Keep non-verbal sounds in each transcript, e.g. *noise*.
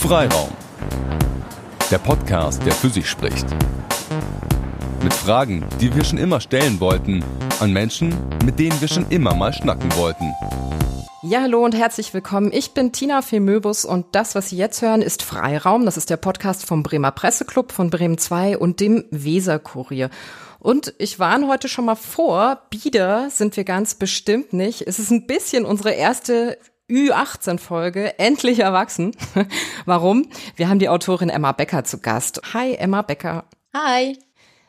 Freiraum. Der Podcast, der für sich spricht. Mit Fragen, die wir schon immer stellen wollten, an Menschen, mit denen wir schon immer mal schnacken wollten. Ja, hallo und herzlich willkommen. Ich bin Tina Femöbus und das, was Sie jetzt hören, ist Freiraum. Das ist der Podcast vom Bremer Presseclub, von Bremen 2 und dem Weserkurier. Und ich warne heute schon mal vor, Bieder sind wir ganz bestimmt nicht. Es ist ein bisschen unsere erste Ü18-Folge, endlich erwachsen. *laughs* Warum? Wir haben die Autorin Emma Becker zu Gast. Hi, Emma Becker. Hi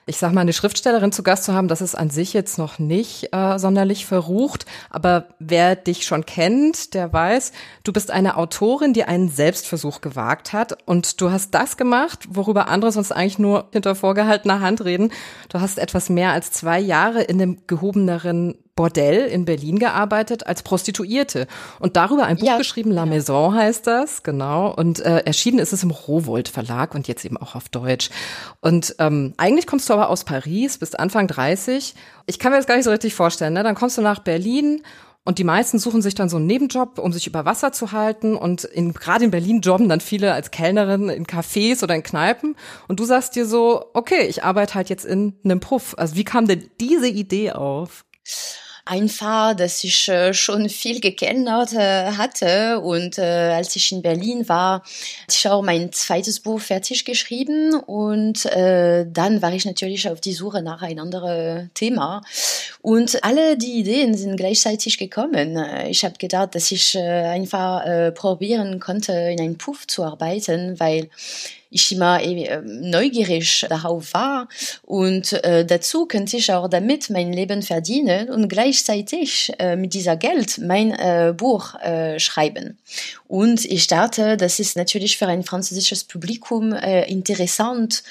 ich sag mal, eine Schriftstellerin zu Gast zu haben, das ist an sich jetzt noch nicht äh, sonderlich verrucht. Aber wer dich schon kennt, der weiß, du bist eine Autorin, die einen Selbstversuch gewagt hat. Und du hast das gemacht, worüber andere sonst eigentlich nur hinter vorgehaltener Hand reden. Du hast etwas mehr als zwei Jahre in einem gehobeneren Bordell in Berlin gearbeitet als Prostituierte und darüber ein Buch ja, geschrieben, La Maison heißt das, genau. Und äh, erschienen ist es im Rowold Verlag und jetzt eben auch auf Deutsch. Und ähm, eigentlich kommst du aber aus Paris, bist Anfang 30. Ich kann mir das gar nicht so richtig vorstellen. Ne? Dann kommst du nach Berlin und die meisten suchen sich dann so einen Nebenjob, um sich über Wasser zu halten. Und in, gerade in Berlin jobben dann viele als Kellnerin in Cafés oder in Kneipen. Und du sagst dir so, okay, ich arbeite halt jetzt in einem Puff. Also wie kam denn diese Idee auf? Einfach, dass ich äh, schon viel gekennert äh, hatte. Und äh, als ich in Berlin war, hatte ich auch mein zweites Buch fertig geschrieben. Und dann war ich natürlich auf die Suche nach ein anderes Thema. Und alle die Ideen sind gleichzeitig gekommen. Ich habe gedacht, dass ich einfach probieren konnte, in einem Puff zu arbeiten, weil ich immer äh, neugierig darauf war und äh, dazu könnte ich auch damit mein Leben verdienen und gleichzeitig äh, mit dieser Geld mein äh, Buch äh, schreiben. Und ich dachte, das ist natürlich für ein französisches Publikum äh, interessant,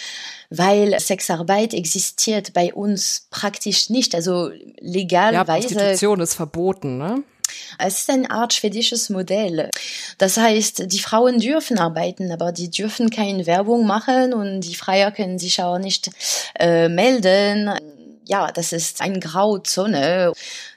weil Sexarbeit existiert bei uns praktisch nicht, also legalweise. Ja, Prostitution ist verboten, ne? Es ist eine Art schwedisches Modell. Das heißt, die Frauen dürfen arbeiten, aber die dürfen keine Werbung machen und die Freier können sich auch nicht äh, melden. Ja, das ist eine Grauzone.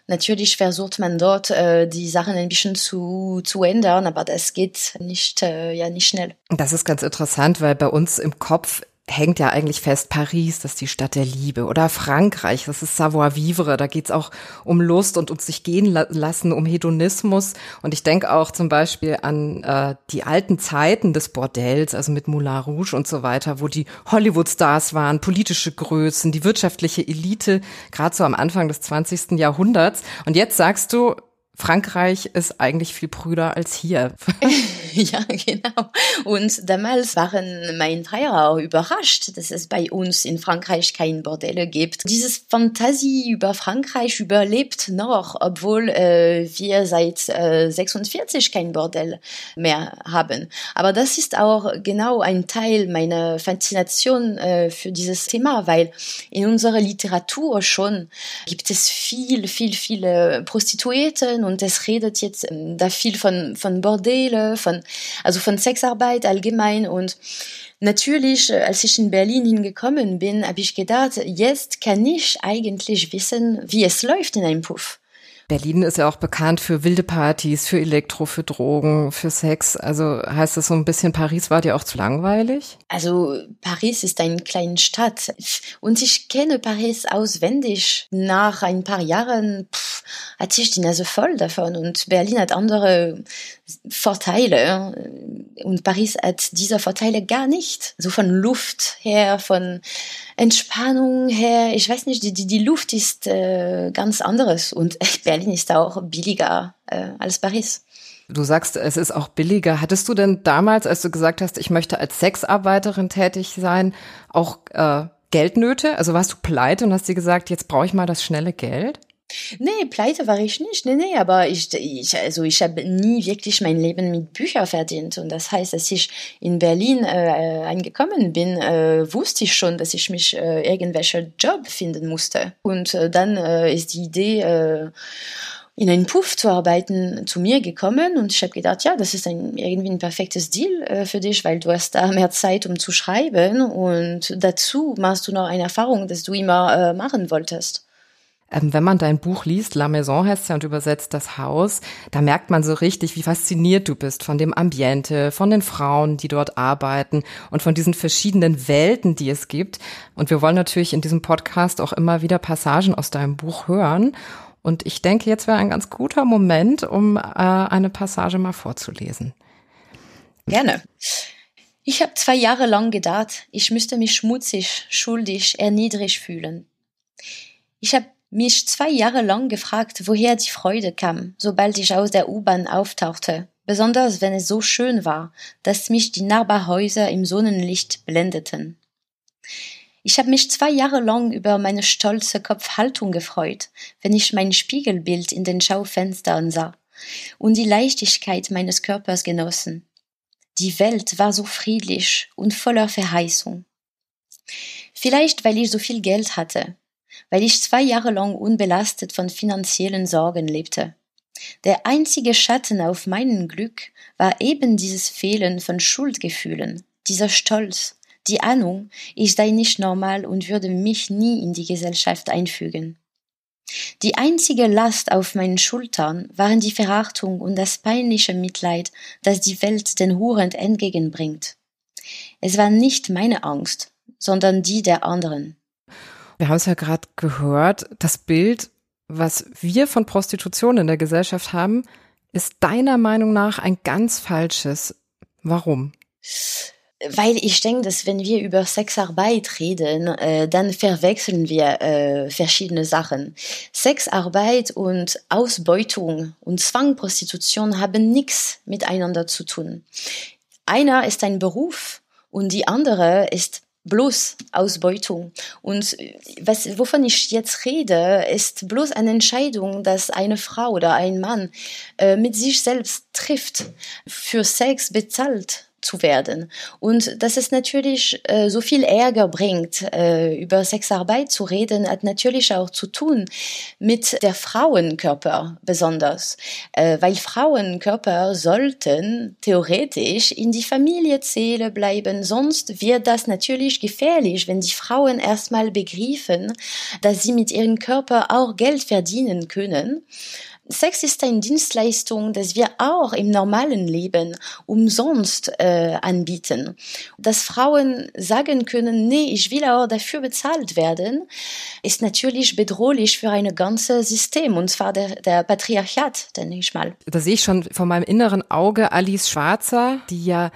Natürlich versucht man dort äh, die Sachen ein bisschen zu, zu ändern, aber das geht nicht, äh, ja, nicht schnell. Das ist ganz interessant, weil bei uns im Kopf hängt ja eigentlich fest, Paris, das ist die Stadt der Liebe. Oder Frankreich, das ist Savoir-vivre, da geht's auch um Lust und um sich gehen lassen, um Hedonismus. Und ich denke auch zum Beispiel an äh, die alten Zeiten des Bordells, also mit Moulin Rouge und so weiter, wo die Hollywood-Stars waren, politische Größen, die wirtschaftliche Elite, gerade so am Anfang des 20. Jahrhunderts. Und jetzt sagst du, Frankreich ist eigentlich viel brüder als hier. *laughs* ja, genau. Und damals waren mein Freier auch überrascht, dass es bei uns in Frankreich kein Bordelle gibt. Dieses Fantasie über Frankreich überlebt noch, obwohl äh, wir seit äh, 46 kein Bordell mehr haben. Aber das ist auch genau ein Teil meiner Faszination äh, für dieses Thema, weil in unserer Literatur schon gibt es viel, viel, viele Und es redet jetzt ähm, da viel von, von Bordele, von, also von Sexarbeit allgemein und Natürlich, äh, als ich in Berlin hingekommen bin, habe ich gedacht, jetzt kann ich eigentlich wissen, wie es läuft in einem Puff. Berlin ist ja auch bekannt für wilde Partys, für Elektro, für Drogen, für Sex. Also heißt das so ein bisschen, Paris war dir auch zu langweilig? Also Paris ist eine kleine Stadt und ich kenne Paris auswendig. Nach ein paar Jahren pff, hatte ich die Nase voll davon und Berlin hat andere Vorteile und Paris hat diese Vorteile gar nicht. So von Luft her, von Entspannung her, ich weiß nicht, die, die, die Luft ist äh, ganz anderes und *laughs* Berlin ist auch billiger äh, als Paris. Du sagst, es ist auch billiger. Hattest du denn damals, als du gesagt hast, ich möchte als Sexarbeiterin tätig sein, auch äh, Geldnöte? Also warst du pleite und hast dir gesagt, jetzt brauche ich mal das schnelle Geld? Nee, pleite war ich nicht. Nee, nee, aber ich, ich also ich habe nie wirklich mein Leben mit Büchern verdient. Und das heißt, dass ich in Berlin äh, angekommen bin, äh, wusste ich schon, dass ich mich äh, irgendwelche Job finden musste. Und äh, dann äh, ist die Idee, äh, in einen Puff zu arbeiten, zu mir gekommen und ich habe gedacht, ja, das ist ein, irgendwie ein perfektes Deal äh, für dich, weil du hast da mehr Zeit, um zu schreiben und dazu machst du noch eine Erfahrung, dass du immer äh, machen wolltest. Ähm, wenn man dein Buch liest, La Maison heißt ja und übersetzt das Haus, da merkt man so richtig, wie fasziniert du bist von dem Ambiente, von den Frauen, die dort arbeiten und von diesen verschiedenen Welten, die es gibt. Und wir wollen natürlich in diesem Podcast auch immer wieder Passagen aus deinem Buch hören. Und ich denke, jetzt wäre ein ganz guter Moment, um äh, eine Passage mal vorzulesen. Gerne. Ich habe zwei Jahre lang gedacht, ich müsste mich schmutzig, schuldig, erniedrigt fühlen. Ich habe mich zwei Jahre lang gefragt, woher die Freude kam, sobald ich aus der U-Bahn auftauchte, besonders wenn es so schön war, dass mich die Nachbarhäuser im Sonnenlicht blendeten. Ich habe mich zwei Jahre lang über meine stolze Kopfhaltung gefreut, wenn ich mein Spiegelbild in den Schaufenstern sah und die Leichtigkeit meines Körpers genossen. Die Welt war so friedlich und voller Verheißung. Vielleicht weil ich so viel Geld hatte, weil ich zwei Jahre lang unbelastet von finanziellen Sorgen lebte. Der einzige Schatten auf meinem Glück war eben dieses Fehlen von Schuldgefühlen, dieser Stolz, die Ahnung, ich sei nicht normal und würde mich nie in die Gesellschaft einfügen. Die einzige Last auf meinen Schultern waren die Verachtung und das peinliche Mitleid, das die Welt den Huren entgegenbringt. Es war nicht meine Angst, sondern die der anderen. Wir haben es ja gerade gehört, das Bild, was wir von Prostitution in der Gesellschaft haben, ist deiner Meinung nach ein ganz falsches. Warum? weil ich denke, dass wenn wir über Sexarbeit reden, äh, dann verwechseln wir äh, verschiedene Sachen. Sexarbeit und Ausbeutung und Zwangprostitution haben nichts miteinander zu tun. Einer ist ein Beruf und die andere ist bloß Ausbeutung. Und äh, was, wovon ich jetzt rede, ist bloß eine Entscheidung, dass eine Frau oder ein Mann äh, mit sich selbst trifft, für Sex bezahlt zu werden. Und dass es natürlich äh, so viel Ärger bringt, äh, über Sexarbeit zu reden, hat natürlich auch zu tun mit der Frauenkörper besonders, äh, weil Frauenkörper sollten theoretisch in die Familie zählen bleiben, sonst wird das natürlich gefährlich, wenn die Frauen erstmal begreifen, dass sie mit ihrem Körper auch Geld verdienen können Sex ist eine Dienstleistung, das wir auch im normalen Leben umsonst äh, anbieten. Dass Frauen sagen können, nee, ich will auch dafür bezahlt werden, ist natürlich bedrohlich für ein ganzes System, und zwar der, der Patriarchat, denke ich mal. Da sehe ich schon vor meinem inneren Auge Alice Schwarzer, die ja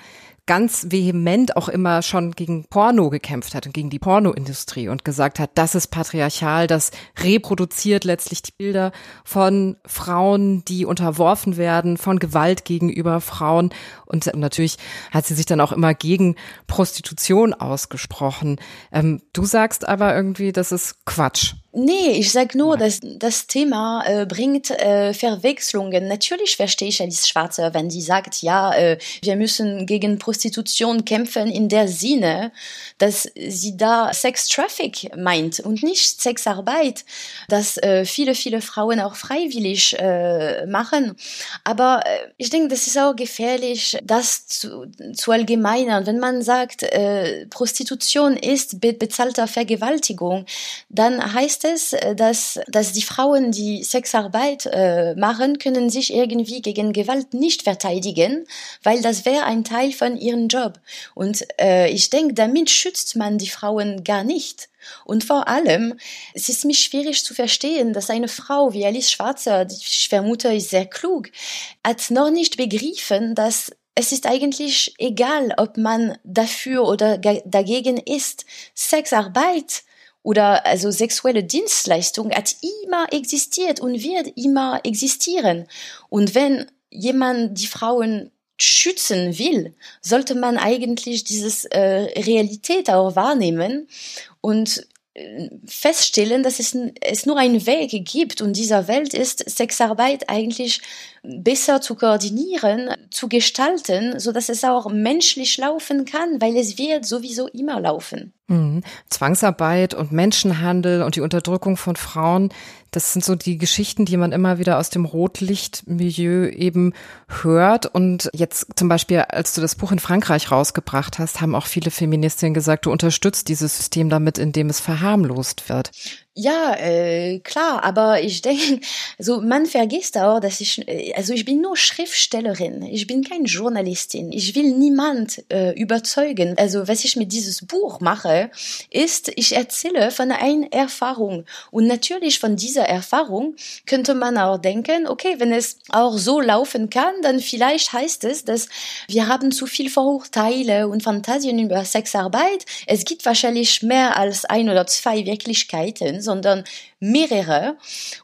ganz vehement auch immer schon gegen Porno gekämpft hat und gegen die Pornoindustrie und gesagt hat, das ist patriarchal, das reproduziert letztlich die Bilder von Frauen, die unterworfen werden, von Gewalt gegenüber Frauen. Und natürlich hat sie sich dann auch immer gegen Prostitution ausgesprochen. Ähm, du sagst aber irgendwie, das ist Quatsch. Nee, ich sag nur, dass das Thema äh, bringt äh, Verwechslungen. Natürlich verstehe ich Alice Schwarzer, wenn sie sagt, ja, äh, wir müssen gegen Prostitution kämpfen in der Sinne, dass sie da Sex Traffic meint und nicht Sexarbeit, dass äh, viele, viele Frauen auch freiwillig äh, machen. Aber äh, ich denke, das ist auch gefährlich, das zu, zu allgemeinern. Wenn man sagt, äh, Prostitution ist be bezahlter Vergewaltigung, dann heißt es, äh, dass, dass die Frauen, die Sexarbeit äh, machen, können sich irgendwie gegen Gewalt nicht verteidigen, weil das wäre ein Teil von ihrem Job. Und äh, ich denke, damit schützt man die Frauen gar nicht. Und vor allem, es ist mir schwierig zu verstehen, dass eine Frau wie Alice Schwarzer, die ich vermute, ist sehr klug, hat noch nicht begriffen, dass es ist eigentlich egal, ob man dafür oder dagegen ist. Sexarbeit oder also sexuelle Dienstleistung hat immer existiert und wird immer existieren. Und wenn jemand die Frauen schützen will, sollte man eigentlich dieses äh, Realität auch wahrnehmen und feststellen, dass es, es nur einen Weg gibt und dieser Welt ist Sexarbeit eigentlich besser zu koordinieren, zu gestalten, so dass es auch menschlich laufen kann, weil es wird sowieso immer laufen. Mhm. Zwangsarbeit und Menschenhandel und die Unterdrückung von Frauen, das sind so die Geschichten, die man immer wieder aus dem Rotlichtmilieu eben hört. Und jetzt zum Beispiel, als du das Buch in Frankreich rausgebracht hast, haben auch viele Feministinnen gesagt, du unterstützt dieses System damit, indem es verharmlost wird. Ja, äh, klar, aber ich denke, also *laughs* man vergisst auch, dass ich, äh, also ich bin nur Schriftstellerin, ich bin keine Journalistin, ich will niemand äh, überzeugen. Also was ich mit dieses Buch mache, ist, ich erzähle von einer Erfahrung und natürlich von dieser Erfahrung könnte man auch denken, okay, wenn es auch so laufen kann, dann vielleicht heißt es, dass wir haben zu viel Vorurteile und Fantasien über Sexarbeit. Es gibt wahrscheinlich mehr als ein oder zwei Wirklichkeiten sondern mehrere.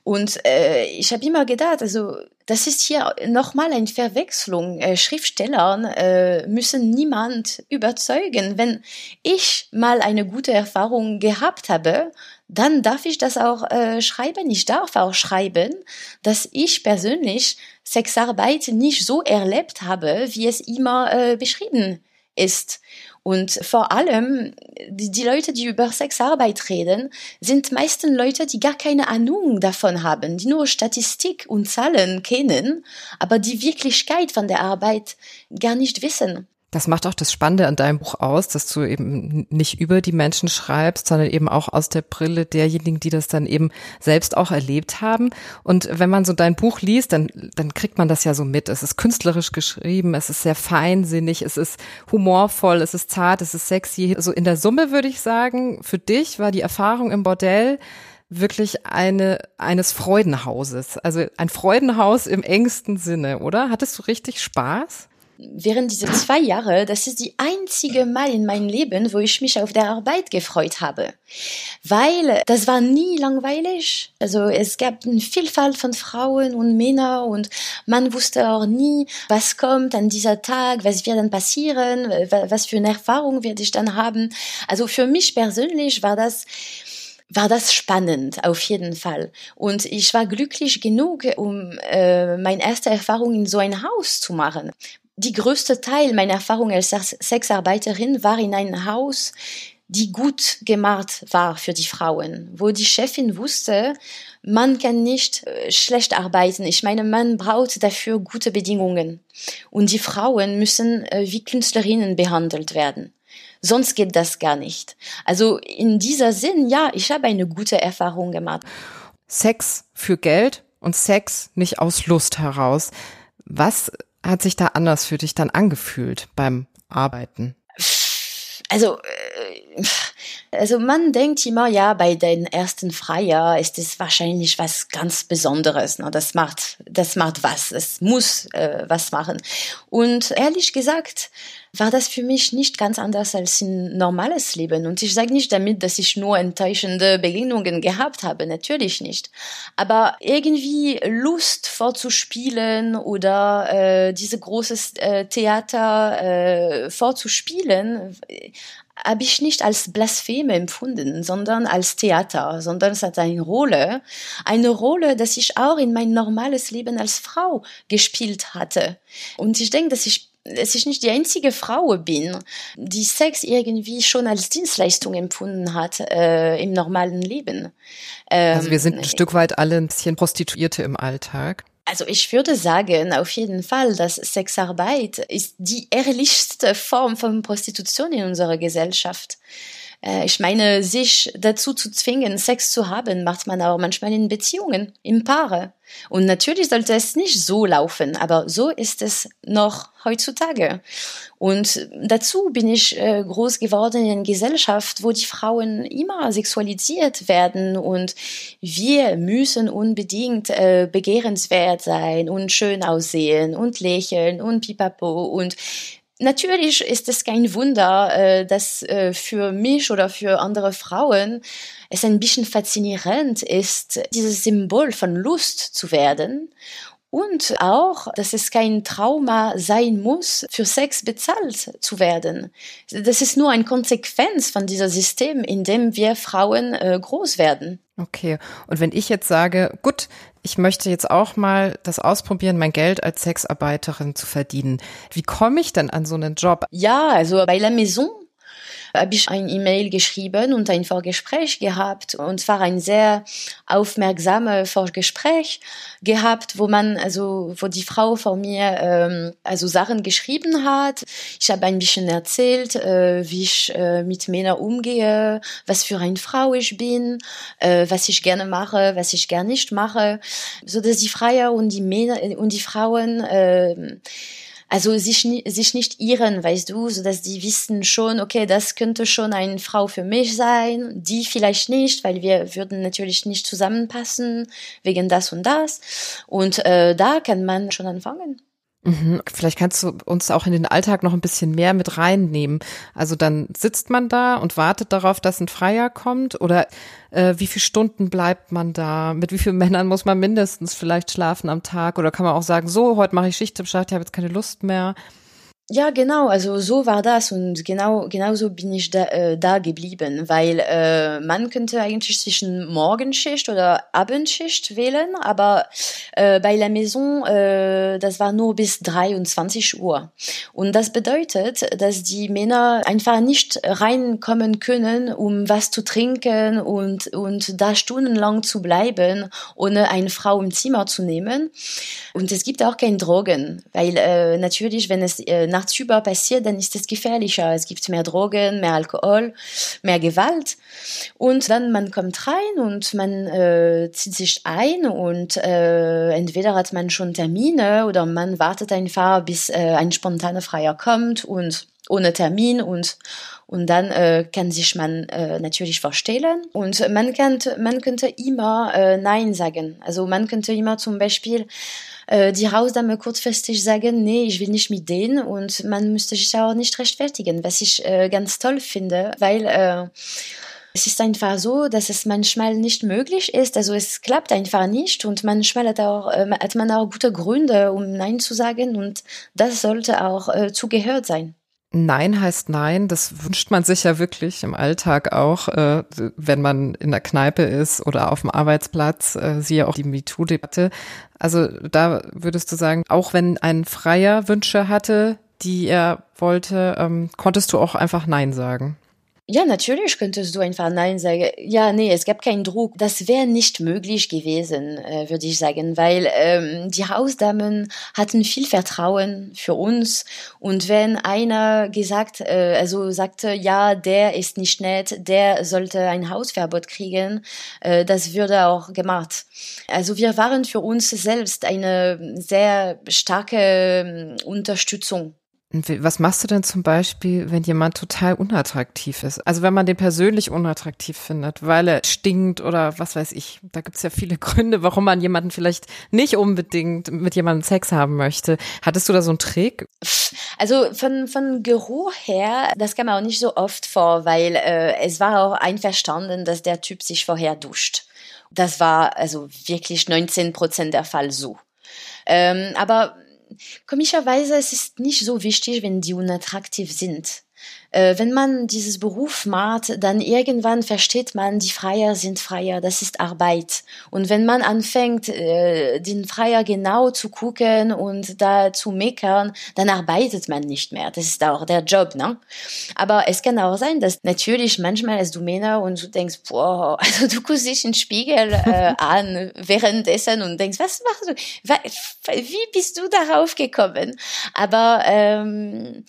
Und äh, ich habe immer gedacht, also das ist hier nochmal eine Verwechslung. Äh, Schriftsteller äh, müssen niemand überzeugen. Wenn ich mal eine gute Erfahrung gehabt habe, dann darf ich das auch äh, schreiben. Ich darf auch schreiben, dass ich persönlich Sexarbeit nicht so erlebt habe, wie es immer äh, beschrieben ist. Und vor allem, die, Leute, die über Sexarbeit reden, sind meistens Leute, die gar keine Ahnung davon haben, die nur Statistik und Zahlen kennen, aber die Wirklichkeit von der Arbeit gar nicht wissen. Das macht auch das Spannende an deinem Buch aus, dass du eben nicht über die Menschen schreibst, sondern eben auch aus der Brille derjenigen, die das dann eben selbst auch erlebt haben. Und wenn man so dein Buch liest, dann, dann kriegt man das ja so mit. Es ist künstlerisch geschrieben, es ist sehr feinsinnig, es ist humorvoll, es ist zart, es ist sexy. So also in der Summe würde ich sagen, für dich war die Erfahrung im Bordell wirklich eine eines Freudenhauses, also ein Freudenhaus im engsten Sinne, oder? Hattest du richtig Spaß? Während dieser zwei Jahre, das ist die einzige Mal in meinem Leben, wo ich mich auf der Arbeit gefreut habe. Weil das war nie langweilig. Also es gab eine Vielfalt von Frauen und Männern und man wusste auch nie, was kommt an dieser Tag, was wird dann passieren, was für eine Erfahrung werde ich dann haben. Also für mich persönlich war das war das spannend, auf jeden Fall. Und ich war glücklich genug, um äh, meine erste Erfahrung in so ein Haus zu machen die größte Teil meiner Erfahrung als Sexarbeiterin war in einem Haus, die gut gemacht war für die Frauen, wo die Chefin wusste, man kann nicht äh, schlecht arbeiten. Ich meine, man braucht dafür gute Bedingungen. Und die Frauen müssen äh, wie Künstlerinnen behandelt werden. Sonst geht das gar nicht. Also in dieser Sinn, ja, ich habe eine gute Erfahrung gemacht. Sex für Geld und Sex nicht aus Lust heraus. Was hat sich da anders für dich dann angefühlt beim Arbeiten? Also, äh, also man denkt immer, ja, bei den ersten Freier ist es wahrscheinlich was ganz Besonderes. Ne? Das macht, das macht was. Es muss äh, was machen. Und ehrlich gesagt, war das für mich nicht ganz anders als ein normales Leben. Und ich sage nicht damit, dass ich nur enttäuschende Begegnungen gehabt habe, natürlich nicht. Aber irgendwie Lust vorzuspielen oder äh, diese großes äh, Theater äh, vorzuspielen, habe ich nicht als Blaspheme empfunden, sondern als Theater, sondern es hat eine Rolle, eine Rolle, dass ich auch in mein normales Leben als Frau gespielt hatte. Und ich denke, dass ich dass ich nicht die einzige Frau bin, die Sex irgendwie schon als Dienstleistung empfunden hat äh, im normalen Leben. Ähm, also wir sind ein Stück weit alle ein bisschen Prostituierte im Alltag. Also ich würde sagen, auf jeden Fall, dass Sexarbeit ist die ehrlichste Form von Prostitution in unserer Gesellschaft. Äh, ich meine, sich dazu zu zwingen, Sex zu haben, macht man auch manchmal in Beziehungen, im Paare. Und natürlich sollte es nicht so laufen, aber so ist es noch heutzutage. Und dazu bin ich äh, groß geworden in einer Gesellschaft, wo die Frauen immer sexualisiert werden und wir müssen unbedingt äh, begehrenswert sein und schön aussehen und lächeln und pipapo und Natürlich ist es kein Wunder, äh, dass äh, für mich oder für andere Frauen es ein bisschen faszinierend ist, dieses Symbol von Lust zu werden und auch, dass es kein Trauma sein muss, für Sex bezahlt zu werden. Das ist nur eine Konsequenz von dieser System, in dem wir Frauen äh, groß werden. Okay. Und wenn ich jetzt sage, gut, ich möchte jetzt auch mal das ausprobieren, mein Geld als Sexarbeiterin zu verdienen. Wie komme ich denn an so einen Job? Ja, also bei La Maison habe ich ein E-Mail geschrieben und ein Vorgespräch gehabt und war ein sehr aufmerksames Vorgespräch gehabt, wo man also wo die Frau vor mir ähm, also Sachen geschrieben hat. Ich habe ein bisschen erzählt, äh, wie ich äh, mit Männern umgehe, was für eine Frau ich bin, äh, was ich gerne mache, was ich gerne nicht mache, so dass die Freier und die Männer und die Frauen äh, also sich, sich nicht irren, weißt du, so dass die wissen schon, okay, das könnte schon eine Frau für mich sein, die vielleicht nicht, weil wir würden natürlich nicht zusammenpassen wegen das und das. Und äh, da kann man schon anfangen. Mhm. Vielleicht kannst du uns auch in den Alltag noch ein bisschen mehr mit reinnehmen. Also dann sitzt man da und wartet darauf, dass ein Freier kommt oder äh, wie viele Stunden bleibt man da? Mit wie vielen *laughs* Männern muss man mindestens vielleicht schlafen am Tag? Oder kann man auch sagen, so, heute mache ich Schicht im Schacht, ich habe jetzt keine Lust mehr. Ja, genau, also so war das und genau genauso bin ich da, äh, da geblieben, weil äh, man könnte eigentlich zwischen Morgenschicht oder Abendschicht wählen, aber äh, bei La Maison äh, das war nur bis 23 Uhr. Und das bedeutet, dass die Männer einfach nicht reinkommen können, um was zu trinken und und da stundenlang zu bleiben, ohne eine Frau im Zimmer zu nehmen. Und es gibt auch keine Drogen, weil äh, natürlich, wenn es äh, nachts passiert, dann ist es gefährlicher. Es gibt mehr Drogen, mehr Alkohol, mehr Gewalt. Und dann man kommt rein und man äh, zieht sich ein und äh, entweder hat man schon Termine oder man wartet einfach, bis äh, ein spontaner Freier kommt und ohne Termin und und dann äh, kann sich man äh, natürlich vorstellen und man kann man könnte immer äh, Nein sagen. Also man könnte immer zum Beispiel äh, die Hausdame kurzfristig sagen, nee, ich will nicht mit denen und man müsste sich auch nicht rechtfertigen, was ich äh, ganz toll finde, weil äh, es ist einfach so, dass es manchmal nicht möglich ist, also es klappt einfach nicht und manchmal hat, auch, äh, hat man auch gute Gründe, um Nein zu sagen und das sollte auch äh, zugehört sein. Nein heißt Nein, das wünscht man sich ja wirklich im Alltag auch, äh, wenn man in der Kneipe ist oder auf dem Arbeitsplatz, äh, siehe auch die MeToo-Debatte. Also da würdest du sagen, auch wenn ein Freier Wünsche hatte, die er wollte, ähm, konntest du auch einfach Nein sagen. Ja, natürlich könntest du einfach Nein sagen. Ja, nee, es gab keinen Druck. Das wäre nicht möglich gewesen, äh, würde ich sagen, weil ähm, die Hausdamen hatten viel Vertrauen für uns. Und wenn einer gesagt, äh, also sagte, ja, der ist nicht nett, der sollte ein Hausverbot kriegen, äh, das würde auch gemacht. Also wir waren für uns selbst eine sehr starke äh, Unterstützung. Was machst du denn zum Beispiel, wenn jemand total unattraktiv ist? Also wenn man den persönlich unattraktiv findet, weil er stinkt oder was weiß ich. Da gibt's ja viele *laughs* Gründe, warum man jemanden vielleicht nicht unbedingt mit jemandem Sex haben möchte. Hattest du da so einen Trick? Also von, von Geruch her, das kam auch nicht so oft vor, weil äh, es war auch einverstanden, dass der Typ sich vorher duscht. Das war also wirklich 19 Prozent der Fall so. Ähm, aber komischerweise es ist nicht so wichtig, wenn die unattraktiv sind wenn man dieses Beruf macht, dann irgendwann versteht man, die Freier sind Freier, das ist Arbeit. Und wenn man anfängt, äh, den Freier genau zu gucken und da zu meckern, dann arbeitet man nicht mehr. Das ist auch der Job, ne? Aber es kann auch sein, dass natürlich manchmal als du Männer und du denkst, boah, also du guckst dich in den Spiegel äh, *laughs* an währenddessen und denkst, was machst du? Wie bist du darauf gekommen? Aber ähm,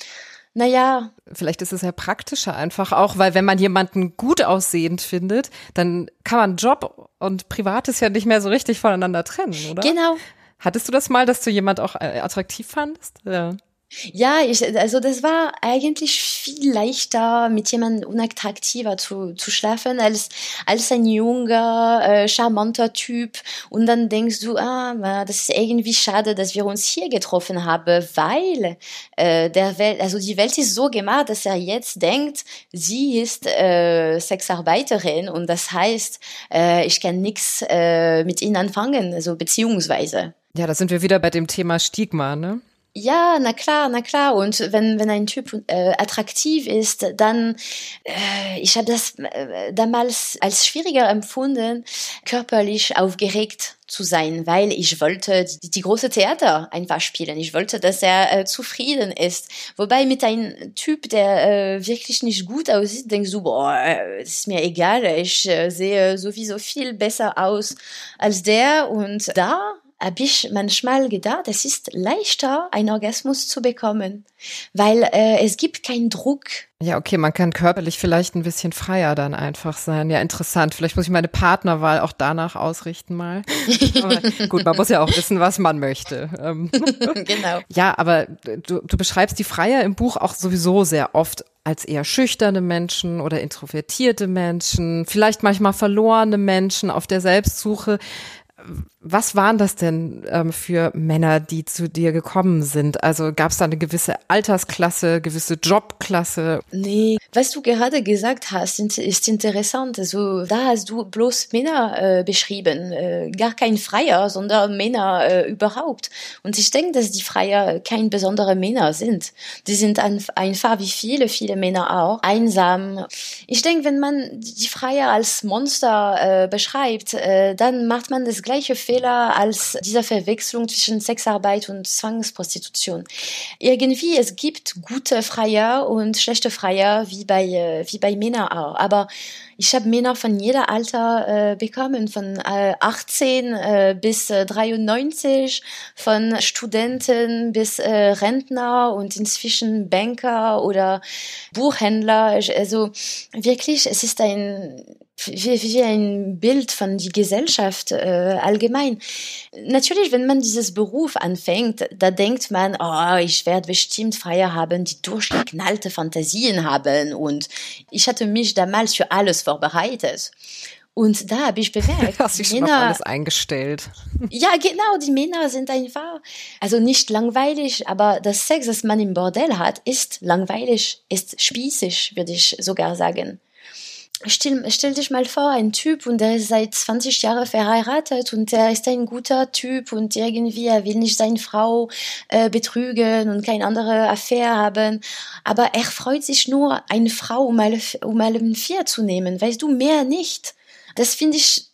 naja. Vielleicht ist es ja praktischer einfach auch, weil wenn man jemanden gut aussehend findet, dann kann man Job und Privates ja nicht mehr so richtig voneinander trennen, oder? Genau. Hattest du das mal, dass du jemand auch äh, attraktiv fandest? Ja. Ja, ich, also das war eigentlich viel leichter, mit jemandem unattraktiver zu, zu schlafen, als, als ein junger, äh, charmanter Typ. Und dann denkst du, ah, das ist irgendwie schade, dass wir uns hier getroffen haben, weil äh, der Welt, also die Welt ist so gemacht, dass er jetzt denkt, sie ist äh, Sexarbeiterin und das heißt, äh, ich kann nichts äh, mit ihnen anfangen, also beziehungsweise. Ja, da sind wir wieder bei dem Thema Stigma, ne? Ja, na klar, na klar. Und wenn, wenn ein Typ äh, attraktiv ist, dann, äh, ich habe das äh, damals als schwieriger empfunden, körperlich aufgeregt zu sein, weil ich wollte die, die große Theater einfach spielen. Ich wollte, dass er äh, zufrieden ist. Wobei mit einem Typ, der äh, wirklich nicht gut aussieht, denkst du, boah, äh, ist mir egal, ich äh, sehe sowieso viel besser aus als der. Und da habe ich manchmal gedacht, es ist leichter, einen Orgasmus zu bekommen, weil äh, es gibt keinen Druck. Ja, okay, man kann körperlich vielleicht ein bisschen freier dann einfach sein. Ja, interessant. Vielleicht muss ich meine Partnerwahl auch danach ausrichten mal. *laughs* Aber gut, man muss ja auch wissen, was man möchte. Ähm, *laughs* genau. Ja, aber du, du beschreibst die Freier im Buch auch sowieso sehr oft als eher schüchterne Menschen oder introvertierte Menschen, vielleicht manchmal verlorene Menschen auf der Selbstsuche was waren das denn ähm, für Männer, die zu dir gekommen sind? Also gab es da eine gewisse Altersklasse, gewisse Jobklasse? Nee, was du gerade gesagt hast, ist interessant. Also da hast du bloß Männer äh, beschrieben, äh, gar kein Freier, sondern Männer äh, überhaupt. Und ich denke, dass die Freier kein besondere Männer sind. Die sind einfach wie viele, viele Männer auch, einsam. Ich denke, wenn man die Freier als Monster äh, beschreibt, äh, dann macht man das gleiche Fehler als dieser Verwechslung zwischen Sexarbeit und Zwangsprostitution. Irgendwie, es gibt gute Freier und schlechte Freier, wie bei, äh, wie bei Männern auch. Aber ich habe Männer von jeder Alter äh, bekommen, von äh, 18 äh, bis äh, 93, von Studenten bis äh, Rentner und inzwischen Banker oder Buchhändler. Also wirklich, es ist ein wie, ein Bild von die Gesellschaft äh, allgemein. Natürlich, wenn man dieses Beruf anfängt, da denkt man, oh, ich werde bestimmt Freier haben, die durchgeknallte Fantasien haben und ich hatte mich damals für alles vorbereitet. Und da habe ich bemerkt, *laughs* hast dich schon auf alles eingestellt. *laughs* Ja, genau, die Männer sind einfach, also nicht langweilig, aber das Sex, das man im Bordell hat, ist langweilig, ist spießig, würde ich sogar sagen stell, stell dich mal vor, ein Typ und der ist seit 20 Jahren verheiratet und der ist ein guter Typ und irgendwie er will nicht seine Frau äh, betrügen und keine andere Affäre haben, aber er freut sich nur, eine Frau um alle, um alle vier zu nehmen, weißt du, mehr nicht. Das finde ich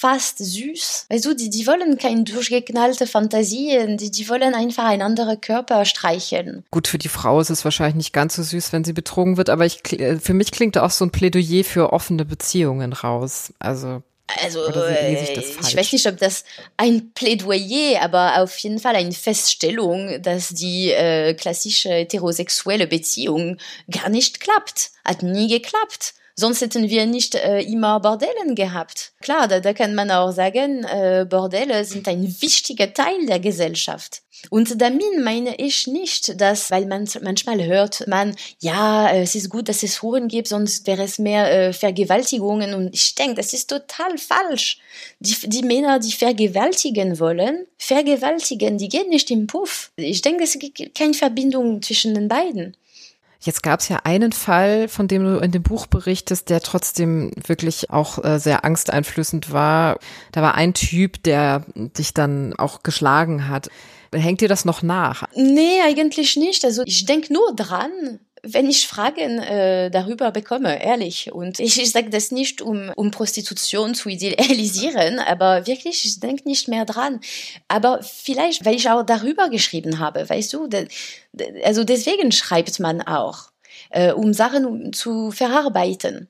fast süß. Weißt du, die, die wollen keine durchgeknallte Fantasien, die, die wollen einfach ein anderer Körper streicheln. Gut, für die Frau ist es wahrscheinlich nicht ganz so süß, wenn sie betrogen wird, aber ich, für mich klingt auch so ein Plädoyer für offene Beziehungen raus. Also also äh, ich weiß nicht, ob das ein Plädoyer, aber auf jeden Fall eine Feststellung, dass die äh, klassische heterosexuelle Beziehung gar nicht klappt, hat nie geklappt. Sonst hätten wir nicht äh, immer Bordellen gehabt. Klar, da, da kann man auch sagen, äh, Bordelle sind ein wichtiger Teil der Gesellschaft. Und damit meine ich nicht, dass, weil man manchmal hört man, ja, es ist gut, dass es Huren gibt, sonst wäre es mehr äh, Vergewaltigungen. Und ich denke, das ist total falsch. Die, die Männer, die vergewaltigen wollen, vergewaltigen, die gehen nicht im Puff. Ich denke, es gibt keine Verbindung zwischen den beiden. Jetzt gab es ja einen Fall, von dem du in dem Buch berichtest, der trotzdem wirklich auch äh, sehr angsteinflößend war. Da war ein Typ, der dich dann auch geschlagen hat. Hängt dir das noch nach? Nee, eigentlich nicht. Also ich denke nur dran, wenn ich Fragen äh, darüber bekomme, ehrlich. Und ich, ich sage das nicht, um, um Prostitution zu idealisieren, aber wirklich, ich denke nicht mehr dran. Aber vielleicht, weil ich auch darüber geschrieben habe, weißt du, de, de, also deswegen schreibt man auch, äh, um Sachen zu verarbeiten.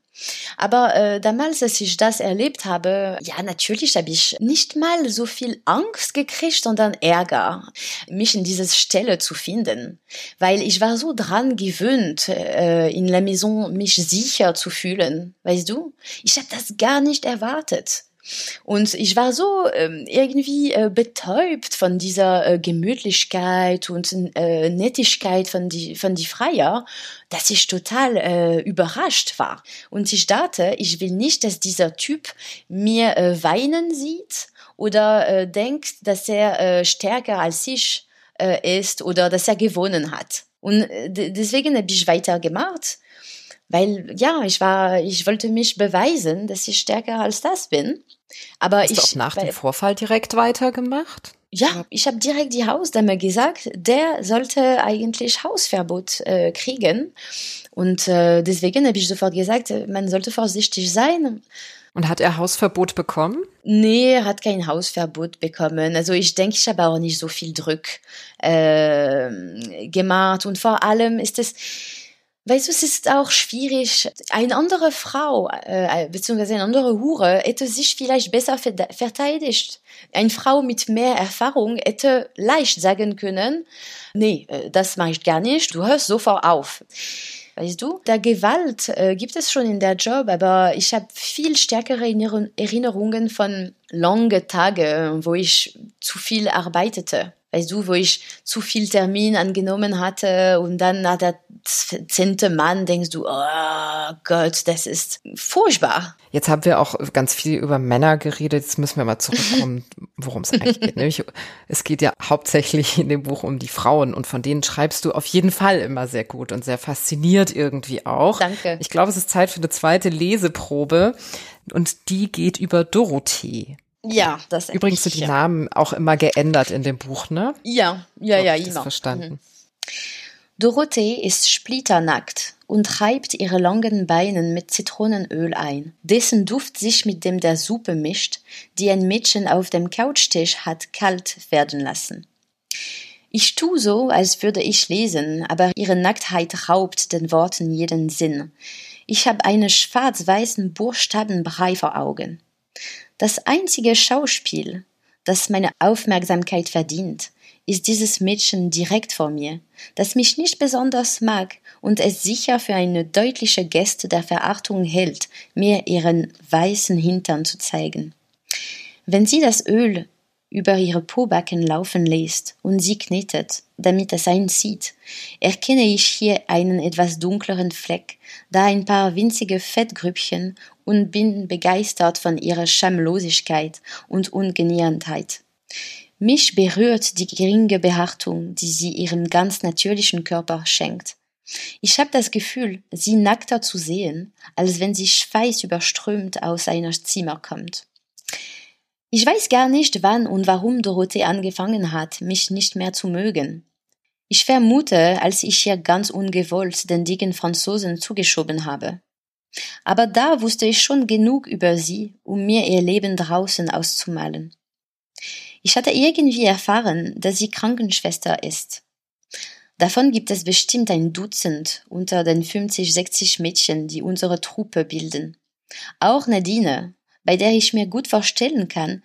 Aber äh, damals, als ich das erlebt habe, ja, natürlich habe ich nicht mal so viel Angst gekriegt, sondern Ärger, mich in dieser Stelle zu finden. Weil ich war so dran gewöhnt, äh, in La Maison mich sicher zu fühlen. Weißt du? Ich habe das gar nicht erwartet. Und ich war so ähm, irgendwie äh, betäubt von dieser äh, Gemütlichkeit und äh, Nettigkeit von die, von die Freier, dass ich total äh, überrascht war. Und ich dachte, ich will nicht, dass dieser Typ mir äh, weinen sieht oder äh, denkt, dass er äh, stärker als ich äh, ist oder dass er gewonnen hat. Und äh, deswegen habe ich weitergemacht weil ja, ich war, ich wollte mich beweisen, dass ich stärker als das bin. Aber Hast ich du auch nach dem Vorfall direkt weitergemacht? Ja, ich habe direkt die Hausdame gesagt, der sollte eigentlich Hausverbot äh, kriegen. Und äh, deswegen habe ich sofort gesagt, man sollte vorsichtig sein. Und hat er Hausverbot bekommen? Nee, er hat kein Hausverbot bekommen. Also ich denke, ich habe auch nicht so viel Druck äh, gemacht. Und vor allem ist es, weißt du, es ist auch schwierig. Eine andere Frau, äh, beziehungsweise eine andere Hure, hätte sich vielleicht besser verteidigt. Eine Frau mit mehr Erfahrung hätte leicht sagen können, nee, äh, das mache ich gar nicht, du hörst sofort auf. Weißt du, der Gewalt äh, gibt es schon in der Job, aber ich habe viel stärkere Erinnerungen von lange Tage, wo ich zu viel arbeitete weißt du, wo ich zu viel Termin angenommen hatte und dann nach der zehnte Mann denkst du, oh Gott, das ist furchtbar. Jetzt haben wir auch ganz viel über Männer geredet. Jetzt müssen wir mal zurückkommen, *laughs* worum es eigentlich geht. Nämlich, es geht ja hauptsächlich in dem Buch um die Frauen und von denen schreibst du auf jeden Fall immer sehr gut und sehr fasziniert irgendwie auch. Danke. Ich glaube, es ist Zeit für eine zweite Leseprobe und die geht über Dorothee. Ja, das Übrigens sind die ja. Namen auch immer geändert in dem Buch, ne? Ja, ja, ja, ich immer. verstanden. Mhm. Dorothee ist splitternackt und reibt ihre langen Beinen mit Zitronenöl ein, dessen Duft sich mit dem der Suppe mischt, die ein Mädchen auf dem Couchtisch hat kalt werden lassen. Ich tu so, als würde ich lesen, aber ihre Nacktheit raubt den Worten jeden Sinn. Ich habe einen schwarz-weißen Buchstabenbrei vor Augen. Das einzige Schauspiel, das meine Aufmerksamkeit verdient, ist dieses Mädchen direkt vor mir, das mich nicht besonders mag und es sicher für eine deutliche Geste der Verachtung hält, mir ihren weißen Hintern zu zeigen. Wenn sie das Öl über ihre Pobacken laufen lässt und sie knetet, damit es einzieht, erkenne ich hier einen etwas dunkleren Fleck, da ein paar winzige Fettgrüppchen und bin begeistert von ihrer Schamlosigkeit und Ungeniertheit. Mich berührt die geringe Beachtung, die sie ihrem ganz natürlichen Körper schenkt. Ich habe das Gefühl, sie nackter zu sehen, als wenn sie schweißüberströmt aus einer Zimmer kommt. Ich weiß gar nicht, wann und warum Dorothee angefangen hat, mich nicht mehr zu mögen. Ich vermute, als ich ihr ganz ungewollt den dicken Franzosen zugeschoben habe. Aber da wusste ich schon genug über sie, um mir ihr Leben draußen auszumalen. Ich hatte irgendwie erfahren, dass sie Krankenschwester ist. Davon gibt es bestimmt ein Dutzend unter den 50, 60 Mädchen, die unsere Truppe bilden. Auch Nadine, bei der ich mir gut vorstellen kann,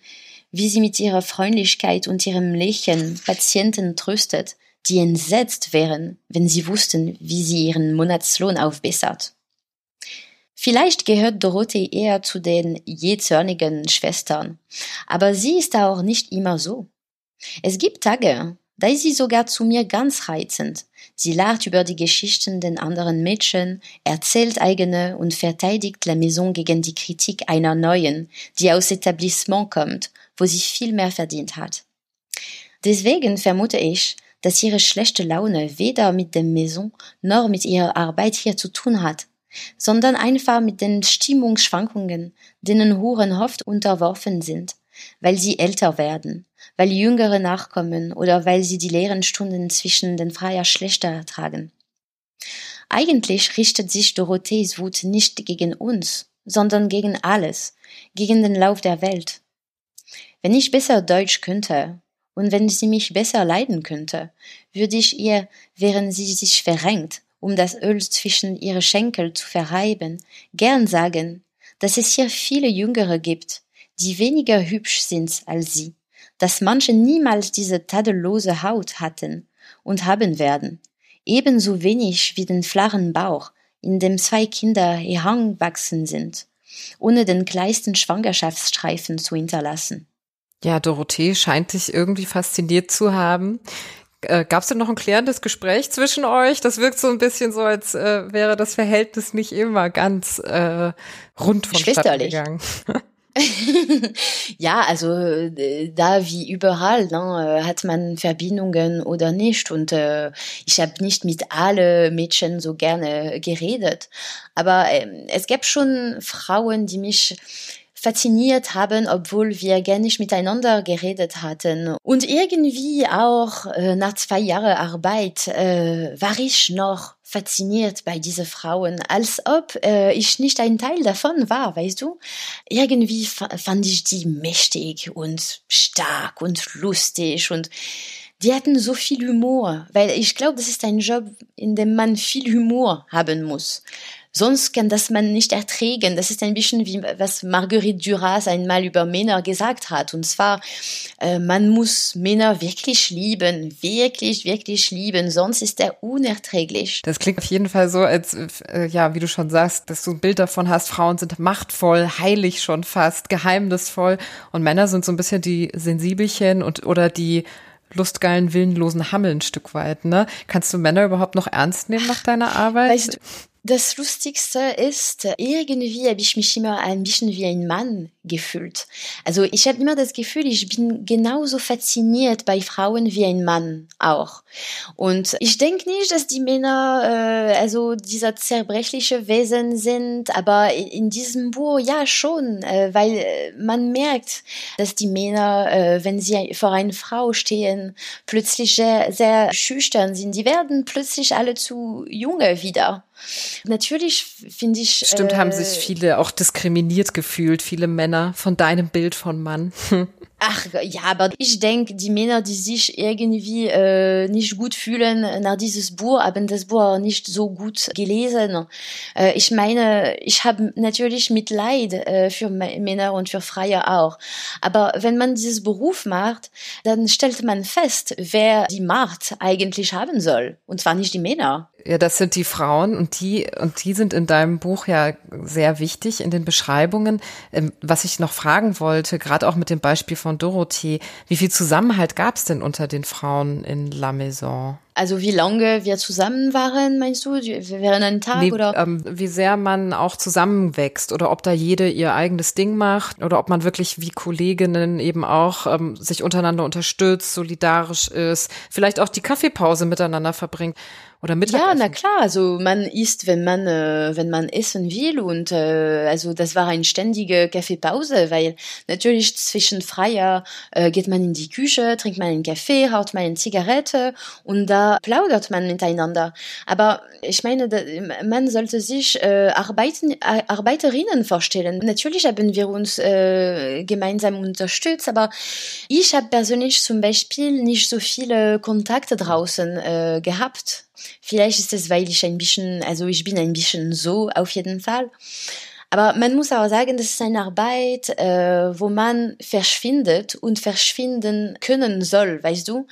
wie sie mit ihrer Freundlichkeit und ihrem Lächeln Patienten tröstet, die entsetzt wären, wenn sie wussten, wie sie ihren Monatslohn aufbessert. Vielleicht gehört Dorothee eher zu den jähzornigen Schwestern, aber sie ist auch nicht immer so. Es gibt Tage, da ist sie sogar zu mir ganz reizend. Sie lacht über die Geschichten den anderen Mädchen, erzählt eigene und verteidigt La Maison gegen die Kritik einer neuen, die aus Etablissement kommt, wo sie viel mehr verdient hat. Deswegen vermute ich, dass ihre schlechte Laune weder mit dem Maison noch mit ihrer Arbeit hier zu tun hat, sondern einfach mit den Stimmungsschwankungen, denen Huren oft unterworfen sind, weil sie älter werden, weil Jüngere nachkommen oder weil sie die leeren Stunden zwischen den Freier schlechter ertragen. Eigentlich richtet sich Dorothees Wut nicht gegen uns, sondern gegen alles, gegen den Lauf der Welt. Wenn ich besser Deutsch könnte, und wenn sie mich besser leiden könnte, würde ich ihr, während sie sich verrenkt, um das Öl zwischen ihre Schenkel zu verreiben, gern sagen, dass es hier viele Jüngere gibt, die weniger hübsch sind als sie, dass manche niemals diese tadellose Haut hatten und haben werden, ebenso wenig wie den flachen Bauch, in dem zwei Kinder herangewachsen sind, ohne den kleinsten Schwangerschaftsstreifen zu hinterlassen. Ja, Dorothee scheint dich irgendwie fasziniert zu haben. Äh, Gab es denn noch ein klärendes Gespräch zwischen euch? Das wirkt so ein bisschen so, als äh, wäre das Verhältnis nicht immer ganz äh, rund von gegangen. *laughs* *laughs* ja, also äh, da wie überall ne, hat man Verbindungen oder nicht. Und äh, ich habe nicht mit alle Mädchen so gerne geredet. Aber äh, es gab schon Frauen, die mich fasziniert haben, obwohl wir gar nicht miteinander geredet hatten. Und irgendwie auch äh, nach zwei Jahren Arbeit äh, war ich noch fasziniert bei diesen Frauen, als ob äh, ich nicht ein Teil davon war, weißt du? Irgendwie fand ich die mächtig und stark und lustig und die hatten so viel Humor, weil ich glaube, das ist ein Job, in dem man viel Humor haben muss. Sonst kann das man nicht erträgen. Das ist ein bisschen wie was Marguerite Duras einmal über Männer gesagt hat. Und zwar, äh, man muss Männer wirklich lieben, wirklich, wirklich lieben, sonst ist er unerträglich. Das klingt auf jeden Fall so, als, äh, ja, wie du schon sagst, dass du ein Bild davon hast, Frauen sind machtvoll, heilig schon fast, geheimnisvoll und Männer sind so ein bisschen die Sensibelchen und oder die lustgeilen, willenlosen Hammel ein Stück weit, ne? Kannst du Männer überhaupt noch ernst nehmen nach deiner Arbeit? Weißt du, das Lustigste ist, irgendwie habe ich mich immer ein bisschen wie ein Mann gefühlt. Also ich habe immer das Gefühl, ich bin genauso fasziniert bei Frauen wie ein Mann auch. Und ich denke nicht, dass die Männer äh, also dieser zerbrechliche Wesen sind, aber in diesem Buch ja schon, äh, weil äh, man merkt, dass die Männer, äh, wenn sie vor einer Frau stehen, plötzlich sehr, sehr schüchtern sind. Die werden plötzlich alle zu junge wieder. Natürlich finde ich. Stimmt, äh, haben sich viele auch diskriminiert gefühlt, viele Männer von deinem Bild von Mann. *laughs* Ach ja, aber ich denke, die Männer, die sich irgendwie äh, nicht gut fühlen nach dieses Buch, haben das Buch nicht so gut gelesen. Äh, ich meine, ich habe natürlich Mitleid äh, für Männer und für Freier auch. Aber wenn man dieses Beruf macht, dann stellt man fest, wer die Macht eigentlich haben soll. Und zwar nicht die Männer. Ja, das sind die Frauen und die, und die sind in deinem Buch ja sehr wichtig in den Beschreibungen. Ähm, was ich noch fragen wollte, gerade auch mit dem Beispiel von Dorothee, wie viel Zusammenhalt gab es denn unter den Frauen in La Maison? Also wie lange wir zusammen waren, meinst du? Während einem Tag nee, oder? Ähm, wie sehr man auch zusammenwächst oder ob da jede ihr eigenes Ding macht oder ob man wirklich wie Kolleginnen eben auch ähm, sich untereinander unterstützt, solidarisch ist, vielleicht auch die Kaffeepause miteinander verbringt oder Mittagessen. Ja, na klar, also man isst, wenn man äh, wenn man essen will und äh, also das war eine ständige Kaffeepause, weil natürlich zwischen Freier äh, geht man in die Küche, trinkt man einen Kaffee, haut man eine Zigarette und da plaudert man miteinander. Aber ich meine, man sollte sich äh, Arbeiten, äh, Arbeiterinnen vorstellen. Natürlich haben wir uns äh, gemeinsam unterstützt, aber ich habe persönlich zum Beispiel nicht so viele Kontakte draußen äh, gehabt. Vielleicht ist es, weil ich ein bisschen, also ich bin ein bisschen so auf jeden Fall. Aber man muss auch sagen, das ist eine Arbeit, äh, wo man verschwindet und verschwinden können soll, weißt du?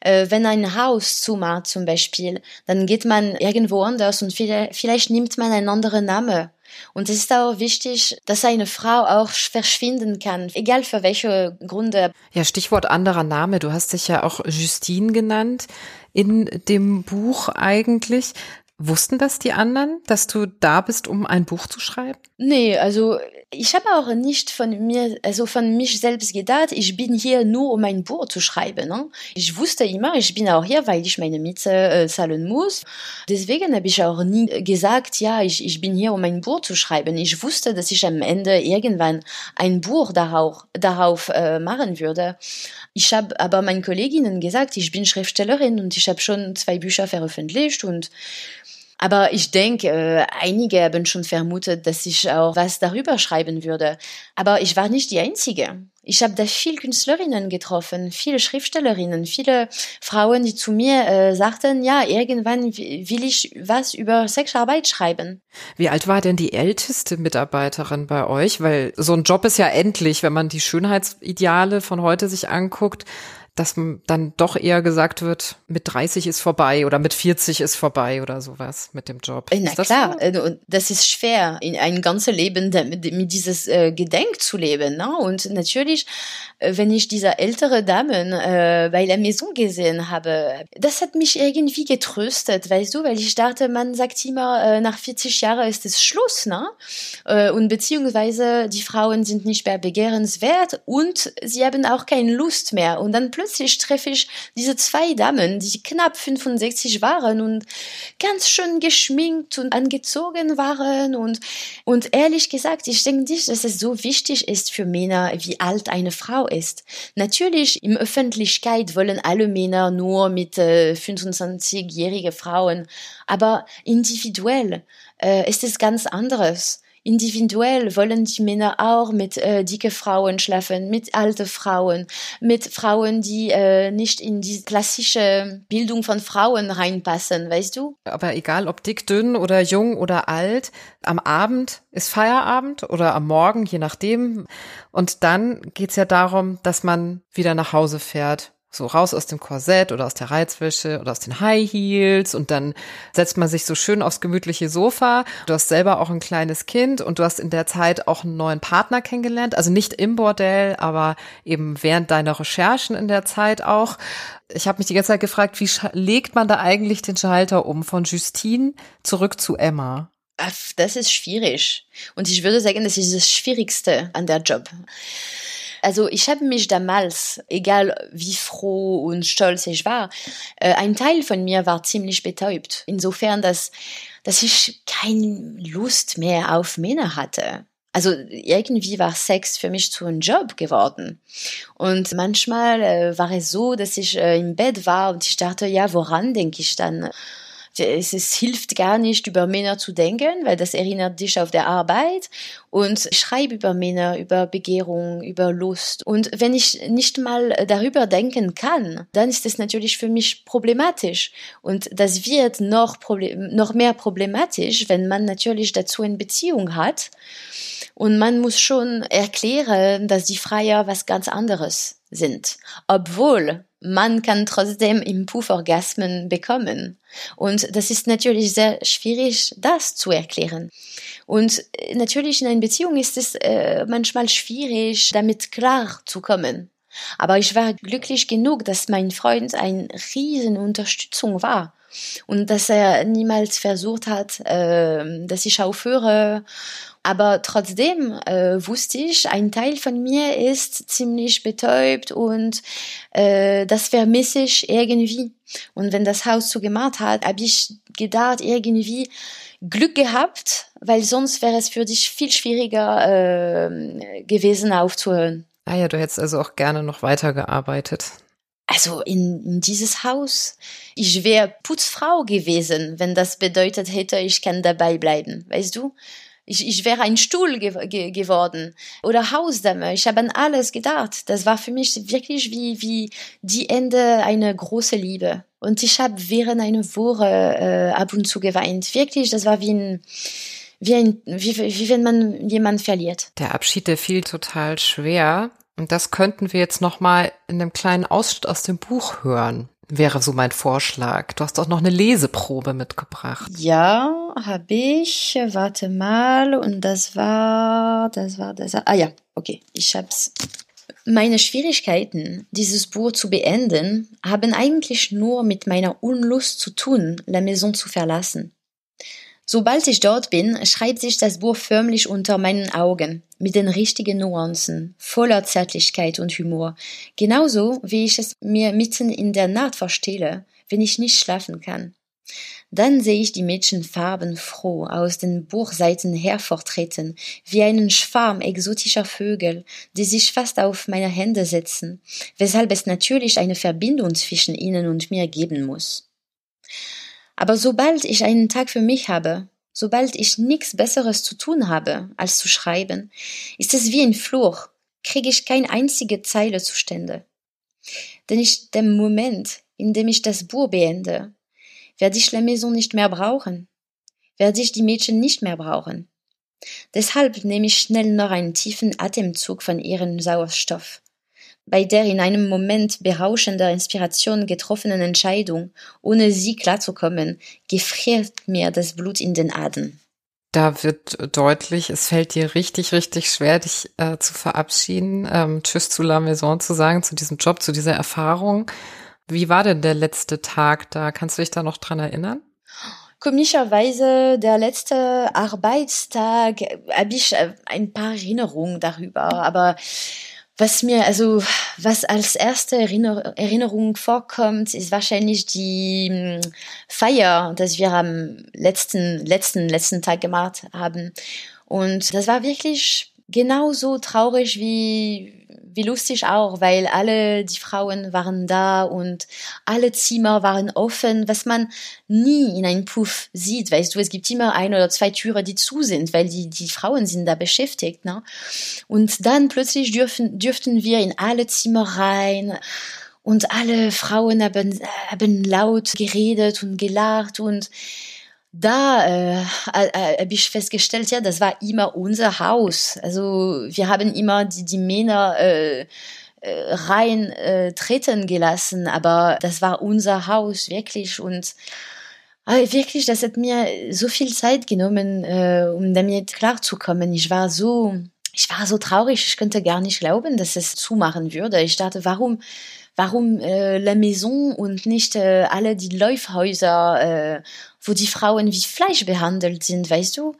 Äh, wenn ein Haus zumacht zum Beispiel, dann geht man irgendwo anders und vielleicht, vielleicht nimmt man einen anderen Namen. Und es ist auch wichtig, dass eine Frau auch verschwinden kann, egal für welche Gründe. Ja, Stichwort anderer Name. Du hast dich ja auch Justine genannt in dem Buch eigentlich. Wussten das die anderen, dass du da bist, um ein Buch zu schreiben? Nee, also ich habe auch nicht von mir, also von mich selbst gedacht, ich bin hier nur, um ein Buch zu schreiben. Ne? Ich wusste immer, ich bin auch hier, weil ich meine Miete äh, zahlen muss. Deswegen habe ich auch nie gesagt, ja, ich, ich bin hier, um ein Buch zu schreiben. Ich wusste, dass ich am Ende irgendwann ein Buch darauf, darauf äh, machen würde. Ich habe aber meinen Kolleginnen gesagt, ich bin Schriftstellerin und ich habe schon zwei Bücher veröffentlicht und aber ich denke, äh, einige haben schon vermutet, dass ich auch was darüber schreiben würde. Aber ich war nicht die Einzige. Ich habe da viele Künstlerinnen getroffen, viele Schriftstellerinnen, viele Frauen, die zu mir äh, sagten, ja, irgendwann will ich was über Sexarbeit schreiben. Wie alt war denn die älteste Mitarbeiterin bei euch? Weil so ein Job ist ja endlich, wenn man die Schönheitsideale von heute sich anguckt dass dann doch eher gesagt wird, mit 30 ist vorbei oder mit 40 ist vorbei oder sowas mit dem Job. Na das klar, so? Äh, und das ist schwer, in ein ganzes Leben mit, mit dieses äh, Gedenk zu leben. Ne? Und natürlich, äh, wenn ich diese ältere Damen äh, bei der Maison gesehen habe, das hat mich irgendwie getröstet, weißt du, weil ich dachte, man sagt immer, äh, nach 40 Jahren ist es Schluss, ne? Äh, und beziehungsweise die Frauen sind nicht mehr begehrenswert und sie haben auch keine Lust mehr. Und dann plötzlich plötzlich treffe ich diese zwei Damen, die knapp 65 waren und ganz schön geschminkt und angezogen waren und, und ehrlich gesagt, ich denke nicht, dass es so wichtig ist für Männer, wie alt eine Frau ist. Natürlich, im Öffentlichkeit wollen alle Männer nur mit äh, 25-jährige Frauen, aber individuell äh, ist es ganz anderes individuell wollen die Männer auch mit äh, dicke Frauen schlafen, mit alte Frauen, mit Frauen, die äh, nicht in die klassische Bildung von Frauen reinpassen, weißt du? Aber egal ob dick, dünn oder jung oder alt, am Abend ist Feierabend oder am Morgen, je nachdem. Und dann geht's ja darum, dass man wieder nach Hause fährt so raus aus dem Korsett oder aus der Reizwäsche oder aus den High Heels und dann setzt man sich so schön aufs gemütliche Sofa. Du hast selber auch ein kleines Kind und du hast in der Zeit auch einen neuen Partner kennengelernt, also nicht im Bordell, aber eben während deiner Recherchen in der Zeit auch. Ich habe mich die ganze Zeit gefragt, wie legt man da eigentlich den Schalter um von Justine zurück zu Emma? Das ist schwierig. Und ich würde sagen, das ist das Schwierigste an der Job. Also ich habe mich damals, egal wie froh und stolz ich war, äh, ein Teil von mir war ziemlich betäubt. Insofern, dass, dass ich keine Lust mehr auf Männer hatte. Also irgendwie war Sex für mich zu einem Job geworden. Und manchmal äh, war es so, dass ich äh, im Bett war und ich dachte, ja, woran denke ich dann? Es, es hilft gar nicht, über Männer zu denken, weil das erinnert dich auf der Arbeit. Und ich schreibe über Männer, über Begehrung, über Lust. Und wenn ich nicht mal darüber denken kann, dann ist es natürlich für mich problematisch. Und das wird noch, problem noch mehr problematisch, wenn man natürlich dazu eine Beziehung hat. Und man muss schon erklären, dass die Freier was ganz anderes sind. Obwohl man kann trotzdem im Puff bekommen. Und das ist natürlich sehr schwierig, das zu erklären. Und äh, natürlich in einer Beziehung ist es äh, manchmal schwierig, damit klar zu kommen. Aber ich war glücklich genug, dass mein Freund eine riesen Unterstützung war und dass er niemals versucht hat, äh, dass ich aufhöre aber trotzdem äh, wusste ich, ein Teil von mir ist ziemlich betäubt und äh, das vermisse ich irgendwie. Und wenn das Haus zugemacht hat, habe ich gedacht, irgendwie Glück gehabt, weil sonst wäre es für dich viel schwieriger äh, gewesen aufzuhören. Ah ja, du hättest also auch gerne noch weitergearbeitet. Also in, in dieses Haus. Ich wäre Putzfrau gewesen, wenn das bedeutet hätte, ich kann dabei bleiben. Weißt du? Ich, ich wäre ein Stuhl ge ge geworden oder Hausdame. Ich habe an alles gedacht. Das war für mich wirklich wie, wie die Ende einer großen Liebe. Und ich habe während einer Woche äh, ab und zu geweint. Wirklich, das war wie ein, wie, ein, wie, wie wenn man jemanden verliert. Der Abschied, der fiel total schwer. Und das könnten wir jetzt noch mal in einem kleinen Ausschnitt aus dem Buch hören wäre so mein Vorschlag. Du hast auch noch eine Leseprobe mitgebracht. Ja, habe ich. Warte mal. Und das war, das war, das war. Ah ja, okay, ich hab's. Meine Schwierigkeiten, dieses Buch zu beenden, haben eigentlich nur mit meiner Unlust zu tun, La Maison zu verlassen. Sobald ich dort bin, schreibt sich das Buch förmlich unter meinen Augen, mit den richtigen Nuancen, voller Zärtlichkeit und Humor, genauso wie ich es mir mitten in der Nacht vorstelle, wenn ich nicht schlafen kann. Dann sehe ich die Mädchen farbenfroh aus den Buchseiten hervortreten, wie einen Schwarm exotischer Vögel, die sich fast auf meine Hände setzen, weshalb es natürlich eine Verbindung zwischen ihnen und mir geben muss. Aber sobald ich einen Tag für mich habe, sobald ich nichts Besseres zu tun habe, als zu schreiben, ist es wie ein Fluch, kriege ich keine einzige Zeile zustande. Denn ich, dem Moment, in dem ich das Buch beende, werde ich La Maison nicht mehr brauchen, werde ich die Mädchen nicht mehr brauchen. Deshalb nehme ich schnell noch einen tiefen Atemzug von ihrem Sauerstoff bei der in einem Moment berauschender Inspiration getroffenen Entscheidung, ohne sie klarzukommen, gefriert mir das Blut in den Adern. Da wird deutlich, es fällt dir richtig, richtig schwer, dich äh, zu verabschieden, ähm, Tschüss zu La Maison zu sagen, zu diesem Job, zu dieser Erfahrung. Wie war denn der letzte Tag da? Kannst du dich da noch dran erinnern? Komischerweise, der letzte Arbeitstag, habe ich äh, ein paar Erinnerungen darüber, aber Was mir, also, was als erste Erinner Erinnerung vorkommt, ist wahrscheinlich die hm, Feier, dass wir am letzten, letzten, letzten Tag gemacht haben. Und das war wirklich genauso traurig wie, wie lustig auch, weil alle die Frauen waren da und alle Zimmer waren offen, was man nie in einem Puff sieht. Weißt du, es gibt immer ein oder zwei Türen, die zu sind, weil die, die Frauen sind da beschäftigt. Ne? Und dann plötzlich dürfen, dürften wir in alle Zimmer rein und alle Frauen haben, haben laut geredet und gelacht und da äh, äh, habe ich festgestellt, ja, das war immer unser Haus. Also wir haben immer die, die Männer äh, äh, rein äh, treten gelassen, aber das war unser Haus wirklich und äh, wirklich, das hat mir so viel Zeit genommen, äh, um damit klarzukommen. Ich war so, ich war so traurig, ich könnte gar nicht glauben, dass es zumachen würde. Ich dachte, warum warum äh, La Maison und nicht äh, alle die Läufhäuser, äh, wo die Frauen wie Fleisch behandelt sind, weißt du?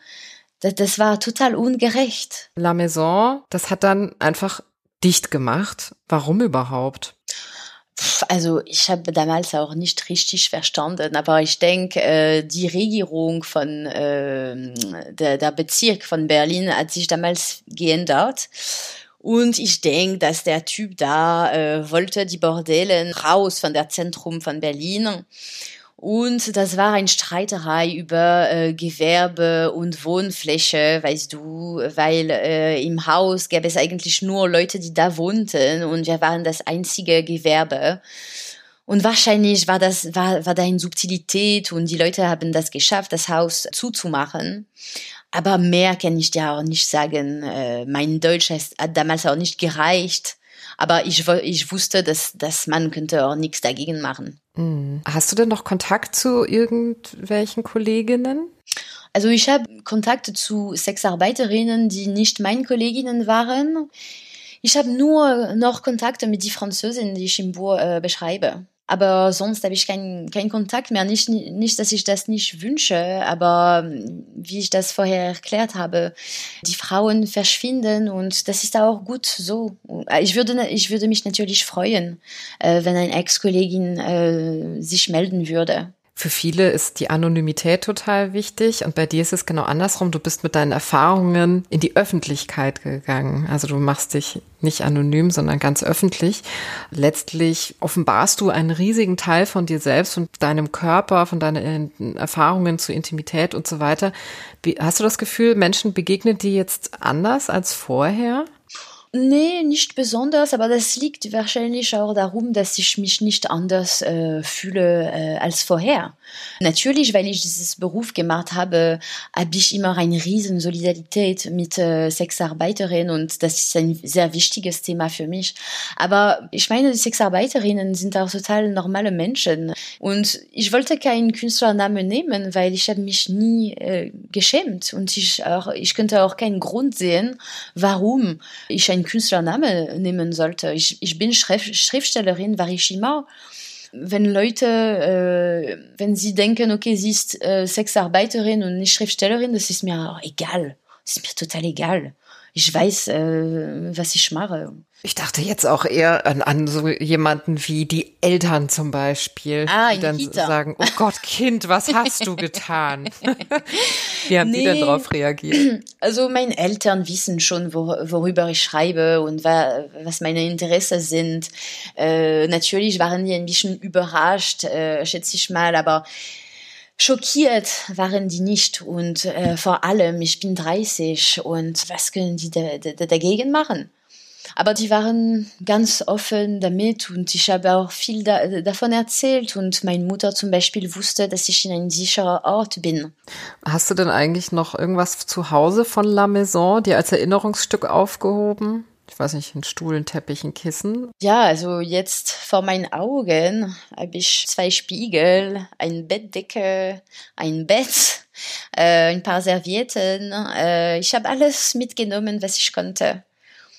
Das, das war total ungerecht. La Maison, das hat dann einfach dicht gemacht. Warum überhaupt? Also ich habe damals auch nicht richtig verstanden, aber ich denke, äh, die Regierung von äh, der, der Bezirk von Berlin hat sich damals geändert und ich denke, dass der Typ da äh, wollte die Bordellen raus von der Zentrum von Berlin. Und das war eine Streiterei über äh, Gewerbe und Wohnfläche, weißt du, weil äh, im Haus gäbe es eigentlich nur Leute, die da wohnten und wir waren das einzige Gewerbe. Und wahrscheinlich war das, war, war da eine Subtilität und die Leute haben das geschafft, das Haus zuzumachen. Aber mehr kann ich dir auch nicht sagen. Äh, mein Deutsch hat damals auch nicht gereicht. Aber ich, ich wusste, dass, dass man könnte auch nichts dagegen machen. Mhm. Hast du denn noch Kontakt zu irgendwelchen Kolleginnen? Also ich habe Kontakt zu Sexarbeiterinnen, die nicht meine Kolleginnen waren. Ich habe nur noch Kontakte mit die Französin, die ich im Buch äh, beschreibe. Aber sonst habe ich keinen keinen Kontakt mehr. Nicht, nicht, dass ich das nicht wünsche, aber ähm, wie ich das vorher erklärt habe, die Frauen verschwinden und das ist auch gut so. Ich würde, ich würde mich natürlich freuen, äh, wenn eine Ex-Kollegin äh, sich melden würde. Für viele ist die Anonymität total wichtig und bei dir ist es genau andersrum. Du bist mit deinen Erfahrungen in die Öffentlichkeit gegangen. Also du machst dich nicht anonym, sondern ganz öffentlich. Letztlich offenbarst du einen riesigen Teil von dir selbst und deinem Körper, von deinen Erfahrungen zur Intimität und so weiter. Wie, hast du das Gefühl, Menschen begegnen dir jetzt anders als vorher? Nee, nicht besonders, aber das liegt wahrscheinlich auch darum, dass ich mich nicht anders äh, fühle äh, als vorher. Natürlich, weil ich dieses Beruf gemacht habe, habe ich immer eine riesen Solidarität mit äh, Sexarbeiterinnen und das ist ein sehr wichtiges Thema für mich. Aber ich meine, die Sexarbeiterinnen sind auch total normale Menschen und ich wollte keinen Künstlernamen nehmen, weil ich habe mich nie äh, geschämt und ich auch ich könnte auch keinen Grund sehen, warum ich einen Künstlername nehmen sollte. Ich, ich bin Schrift, Schriftstellerin, war ich immer. Wenn Leute, äh, wenn sie denken, okay, sie ist äh, Sexarbeiterin und nicht Schriftstellerin, das ist mir egal. Das ist mir total egal. Ich weiß, äh, was ich mache. Ich dachte jetzt auch eher an, an so jemanden wie die Eltern zum Beispiel, ah, die dann Kita. sagen, oh Gott, Kind, was hast du getan? *laughs* wie haben Nee. die denn darauf reagiert? *clears throat* Also meine Eltern wissen schon, wor worüber ich schreibe und wa was meine Interessen sind. Äh, natürlich waren die ein bisschen überrascht, äh, schätze ich mal, aber schockiert waren die nicht. Und äh, vor allem, ich bin 30 und was können die da, da, dagegen machen? Aber die waren ganz offen damit und ich habe auch viel da, davon erzählt und meine Mutter zum Beispiel wusste, dass ich in einem sicheren Ort bin. Hast du denn eigentlich noch irgendwas zu Hause von La Maison, dir als Erinnerungsstück aufgehoben? Ich weiß nicht, ein Stuhl, ein Teppich, ein Kissen. Ja, also jetzt vor meinen Augen habe ich zwei Spiegel, ein Bettdecke, ein Bett, *laughs* äh, ein paar Servietten. Äh, ich habe alles mitgenommen, was ich konnte.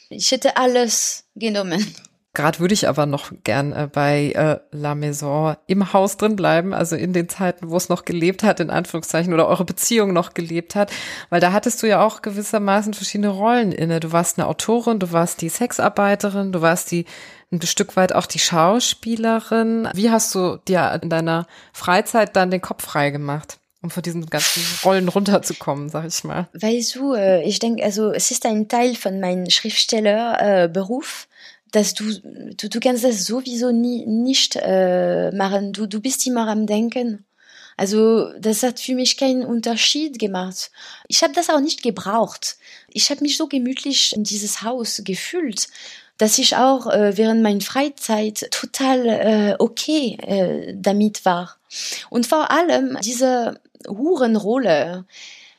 Ich hätte alles genommen. *laughs* Gerade würde ich aber noch gern äh, bei äh, La Maison im Haus drin bleiben, also in den Zeiten, wo es noch gelebt hat, in Anführungszeichen, oder eure Beziehung noch gelebt hat, weil da hattest du ja auch gewissermaßen verschiedene Rollen inne. Du warst eine Autorin, du warst die Sexarbeiterin, du warst die ein Stück weit auch die Schauspielerin. Wie hast du dir in deiner Freizeit dann den Kopf frei gemacht? um von diesen ganzen Rollen runterzukommen, sag ich mal. Weißt du, äh, ich denke, also es ist ein Teil von meinem Schriftstellerberuf, dass du, du, du kannst das sowieso nie, nicht äh, machen. Du, du bist immer am Denken. Also das hat für mich keinen Unterschied gemacht. Ich habe das auch nicht gebraucht. Ich habe mich so gemütlich in dieses Haus gefühlt, dass ich auch äh, während meiner Freizeit total äh, okay äh, damit war. Und vor allem diese Hurenrolle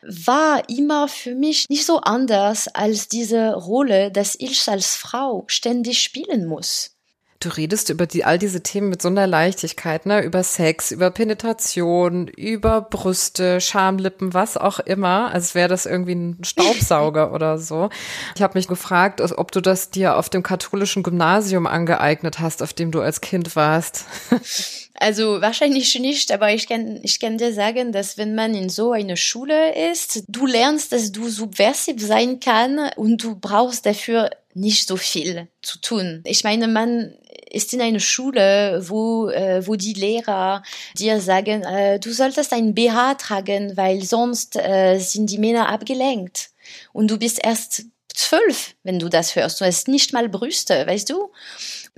war immer für mich nicht so anders als diese Rolle, dass ich als Frau ständig spielen muss. Du redest über die, all diese Themen mit so einer Leichtigkeit, ne? Über Sex, über Penetration, über Brüste, Schamlippen, was auch immer, als wäre das irgendwie ein *laughs* Staubsauger oder so. Ich habe mich gefragt, ob du das dir auf dem katholischen Gymnasium angeeignet hast, auf dem du als Kind warst. *laughs* Also wahrscheinlich nicht, aber ich kann, ich kann dir sagen, dass wenn man in so einer Schule ist, du lernst, dass du subversiv sein kann und du brauchst dafür nicht so viel zu tun. Ich meine, man ist in einer Schule, wo, äh, wo die Lehrer dir sagen, äh, du solltest ein BH tragen, weil sonst äh, sind die Männer abgelenkt. Und du bist erst zwölf, wenn du das hörst. Du hast nicht mal Brüste, weißt du?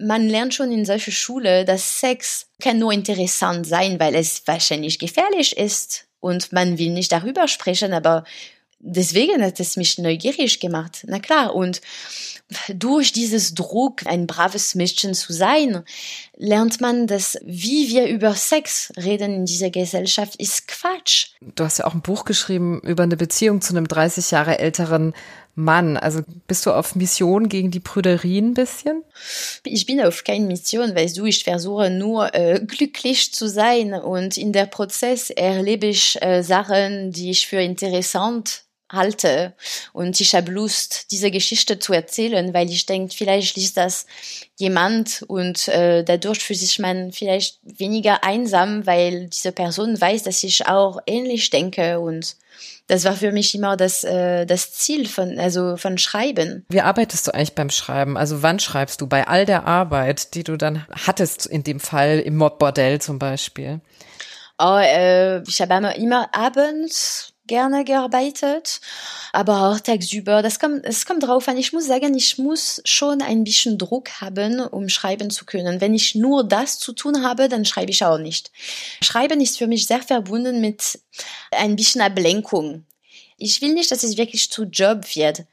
Man lernt schon in solcher Schule, dass Sex kann nur interessant sein, weil es wahrscheinlich gefährlich ist und man will nicht darüber sprechen, aber deswegen hat es mich neugierig gemacht. Na klar, und durch dieses Druck, ein braves Mädchen zu sein, lernt man, dass wie wir über Sex reden in dieser Gesellschaft ist Quatsch. Du hast ja auch ein Buch geschrieben über eine Beziehung zu einem 30 Jahre älteren Mann. Also bist du auf Mission gegen die Prüderie ein bisschen? Ich bin auf keine Mission, weißt du, ich versuche nur äh, glücklich zu sein und in der Prozess erlebe ich äh, Sachen, die ich für interessant halte. Und ich habe Lust, diese Geschichte zu erzählen, weil ich denke, vielleicht liest das jemand und äh, dadurch fühlt sich man vielleicht weniger einsam, weil diese Person weiß, dass ich auch ähnlich denke und das war für mich immer das, äh, das Ziel von, also von Schreiben. Wie arbeitest du eigentlich beim Schreiben? Also wann schreibst du? Bei all der Arbeit, die du dann hattest, in dem Fall im Mordbordell zum Beispiel? Oh, äh, ich habe immer abends gerne gearbeitet, aber auch tagsüber. Das kommt, es kommt drauf an. Ich muss sagen, ich muss schon ein bisschen Druck haben, um schreiben zu können. Wenn ich nur das zu tun habe, dann schreibe ich auch nicht. Schreiben ist für mich sehr verbunden mit ein bisschen Ablenkung. Ich will nicht, dass es wirklich zu Job wird.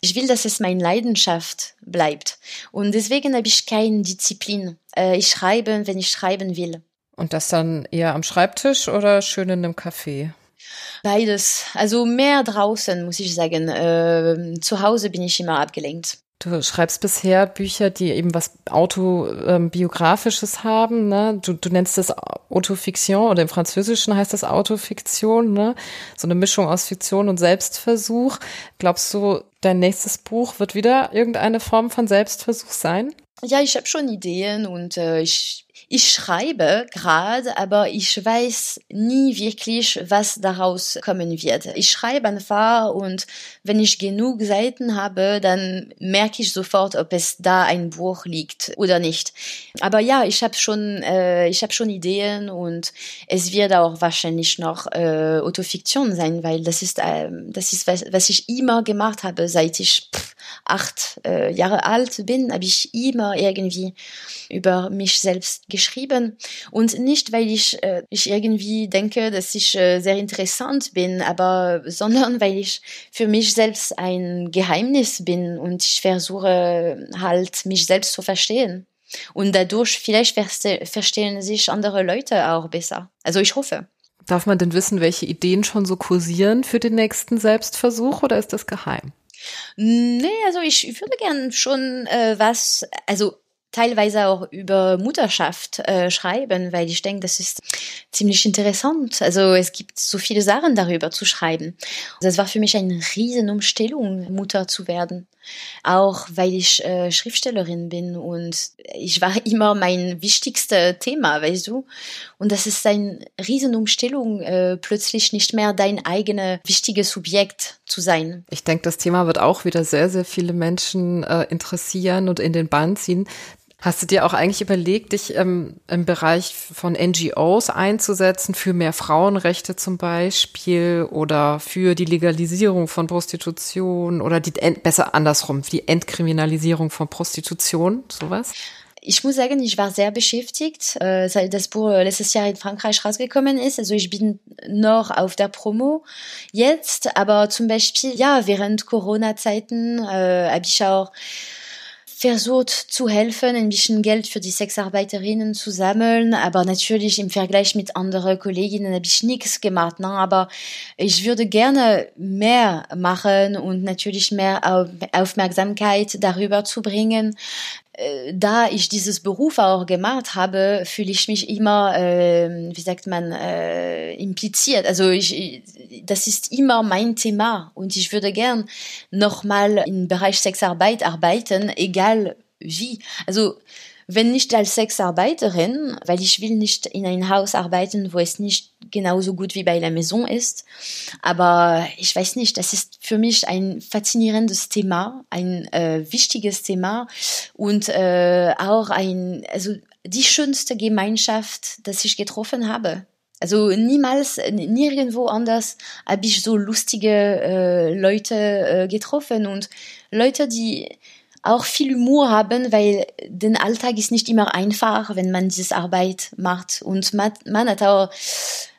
Ich will, dass es meine Leidenschaft bleibt. Und deswegen habe ich keine Disziplin. Äh, ich schreibe, wenn ich schreiben will. Und das dann eher am Schreibtisch oder schön in einem Café? Beides. Also mehr draußen, muss ich sagen. Äh, zu Hause bin ich immer abgelenkt. Du schreibst bisher Bücher, die eben was autobiografisches ähm, haben. Ne? Du, du nennst das Autofiktion oder im Französischen heißt das Autofiktion. Ne? So eine Mischung aus Fiktion und Selbstversuch. Glaubst du, dein nächstes Buch wird wieder irgendeine Form von Selbstversuch sein? Ja, ich habe schon Ideen und äh, ich ich schreibe gerade, aber ich weiß nie wirklich, was daraus kommen wird. Ich schreibe einfach und wenn ich genug Seiten habe, dann merke ich sofort, ob es da ein Buch liegt oder nicht. Aber ja, ich habe schon, äh, ich habe schon Ideen und es wird auch wahrscheinlich noch äh, Autofiktion sein, weil das ist, äh, das ist was, was ich immer gemacht habe, seit ich pff, acht äh, Jahre alt bin, habe ich immer irgendwie über mich selbst geschrieben und nicht, weil ich, äh, ich irgendwie denke, dass ich äh, sehr interessant bin, aber *laughs* sondern weil ich für mich selbst ein Geheimnis bin und ich versuche halt mich selbst zu verstehen. Und dadurch vielleicht verstehen sich andere Leute auch besser. Also ich hoffe. Darf man denn wissen, welche Ideen schon so kursieren für den nächsten Selbstversuch oder ist das geheim? Nee, also ich würde gern schon äh, was, also teilweise auch über Mutterschaft äh, schreiben, weil ich denke, das ist ziemlich interessant. Also es gibt so viele Sachen darüber zu schreiben. Das war für mich eine Riesenumstellung, Mutter zu werden. Auch weil ich äh, Schriftstellerin bin und ich war *laughs* immer mein wichtigstes Thema, weißt du. Und das ist eine Riesenumstellung, äh, plötzlich nicht mehr dein eigenes wichtiges Subjekt zu sein. Ich denke, das Thema wird auch wieder sehr, sehr viele Menschen äh, interessieren und in den Bann ziehen. Hast du dir auch eigentlich überlegt, dich ähm, im Bereich von NGOs einzusetzen, für mehr Frauenrechte zum Beispiel oder für die Legalisierung von Prostitution oder die besser andersrum, die Entkriminalisierung von Prostitution, sowas? Ich muss sagen, ich war sehr beschäftigt, äh, seit das Buch letztes Jahr in Frankreich rausgekommen ist. Also ich bin noch auf der Promo jetzt, aber zum Beispiel, ja, während Corona-Zeiten äh, habe ich auch versucht zu helfen, ein bisschen Geld für die Sexarbeiterinnen zu sammeln, aber natürlich im Vergleich mit anderen Kolleginnen habe ich nichts gemacht. Ne? Aber ich würde gerne mehr machen und natürlich mehr Aufmerksamkeit darüber zu bringen, da ich dieses Beruf auch gemacht habe, fühle ich mich immer, äh, wie sagt man, äh, impliziert. Also ich, das ist immer mein Thema und ich würde gern nochmal im Bereich Sexarbeit arbeiten, egal wie. Also wenn nicht als Sexarbeiterin, weil ich will nicht in ein Haus arbeiten, wo es nicht genauso gut wie bei der Maison ist. Aber ich weiß nicht, das ist für mich ein faszinierendes Thema, ein äh, wichtiges Thema und äh, auch ein, also die schönste Gemeinschaft, das ich getroffen habe. Also niemals, nirgendwo anders habe ich so lustige äh, Leute äh, getroffen und Leute, die auch viel Humor haben, weil den Alltag ist nicht immer einfach, wenn man diese Arbeit macht. Und man, man hat auch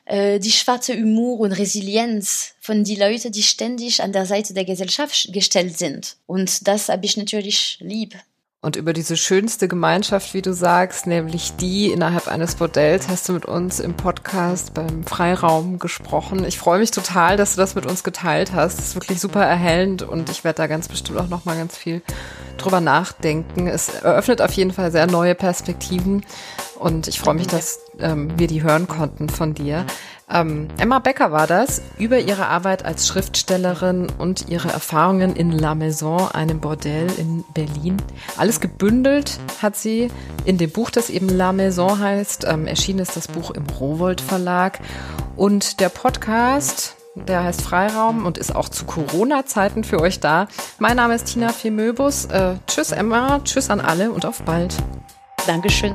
äh, die schwarze Humor und Resilienz von die Leute, die ständig an der Seite der Gesellschaft gestellt sind. Und das habe ich natürlich lieb. Und über diese schönste Gemeinschaft, wie du sagst, nämlich die innerhalb eines Bordells, hast du mit uns im Podcast beim Freiraum gesprochen. Ich freue mich total, dass du das mit uns geteilt hast. Das ist wirklich super erhellend und ich werde da ganz bestimmt auch noch mal ganz viel drüber nachdenken. Es eröffnet auf jeden Fall sehr neue Perspektiven und ich freue mich, dass ähm, wir die hören konnten von dir. Ähm, Emma Becker war das über ihre Arbeit als Schriftstellerin und ihre Erfahrungen in La Maison, einem Bordell in Berlin. Alles gebündelt hat sie in dem Buch, das eben La Maison heißt. Ähm, erschienen ist das Buch im Rowold Verlag. Und der Podcast, der heißt Freiraum und ist auch zu Corona-Zeiten für euch da. Mein Name ist Tina Femöbus. Äh, tschüss Emma, tschüss an alle und auf bald. Dankeschön.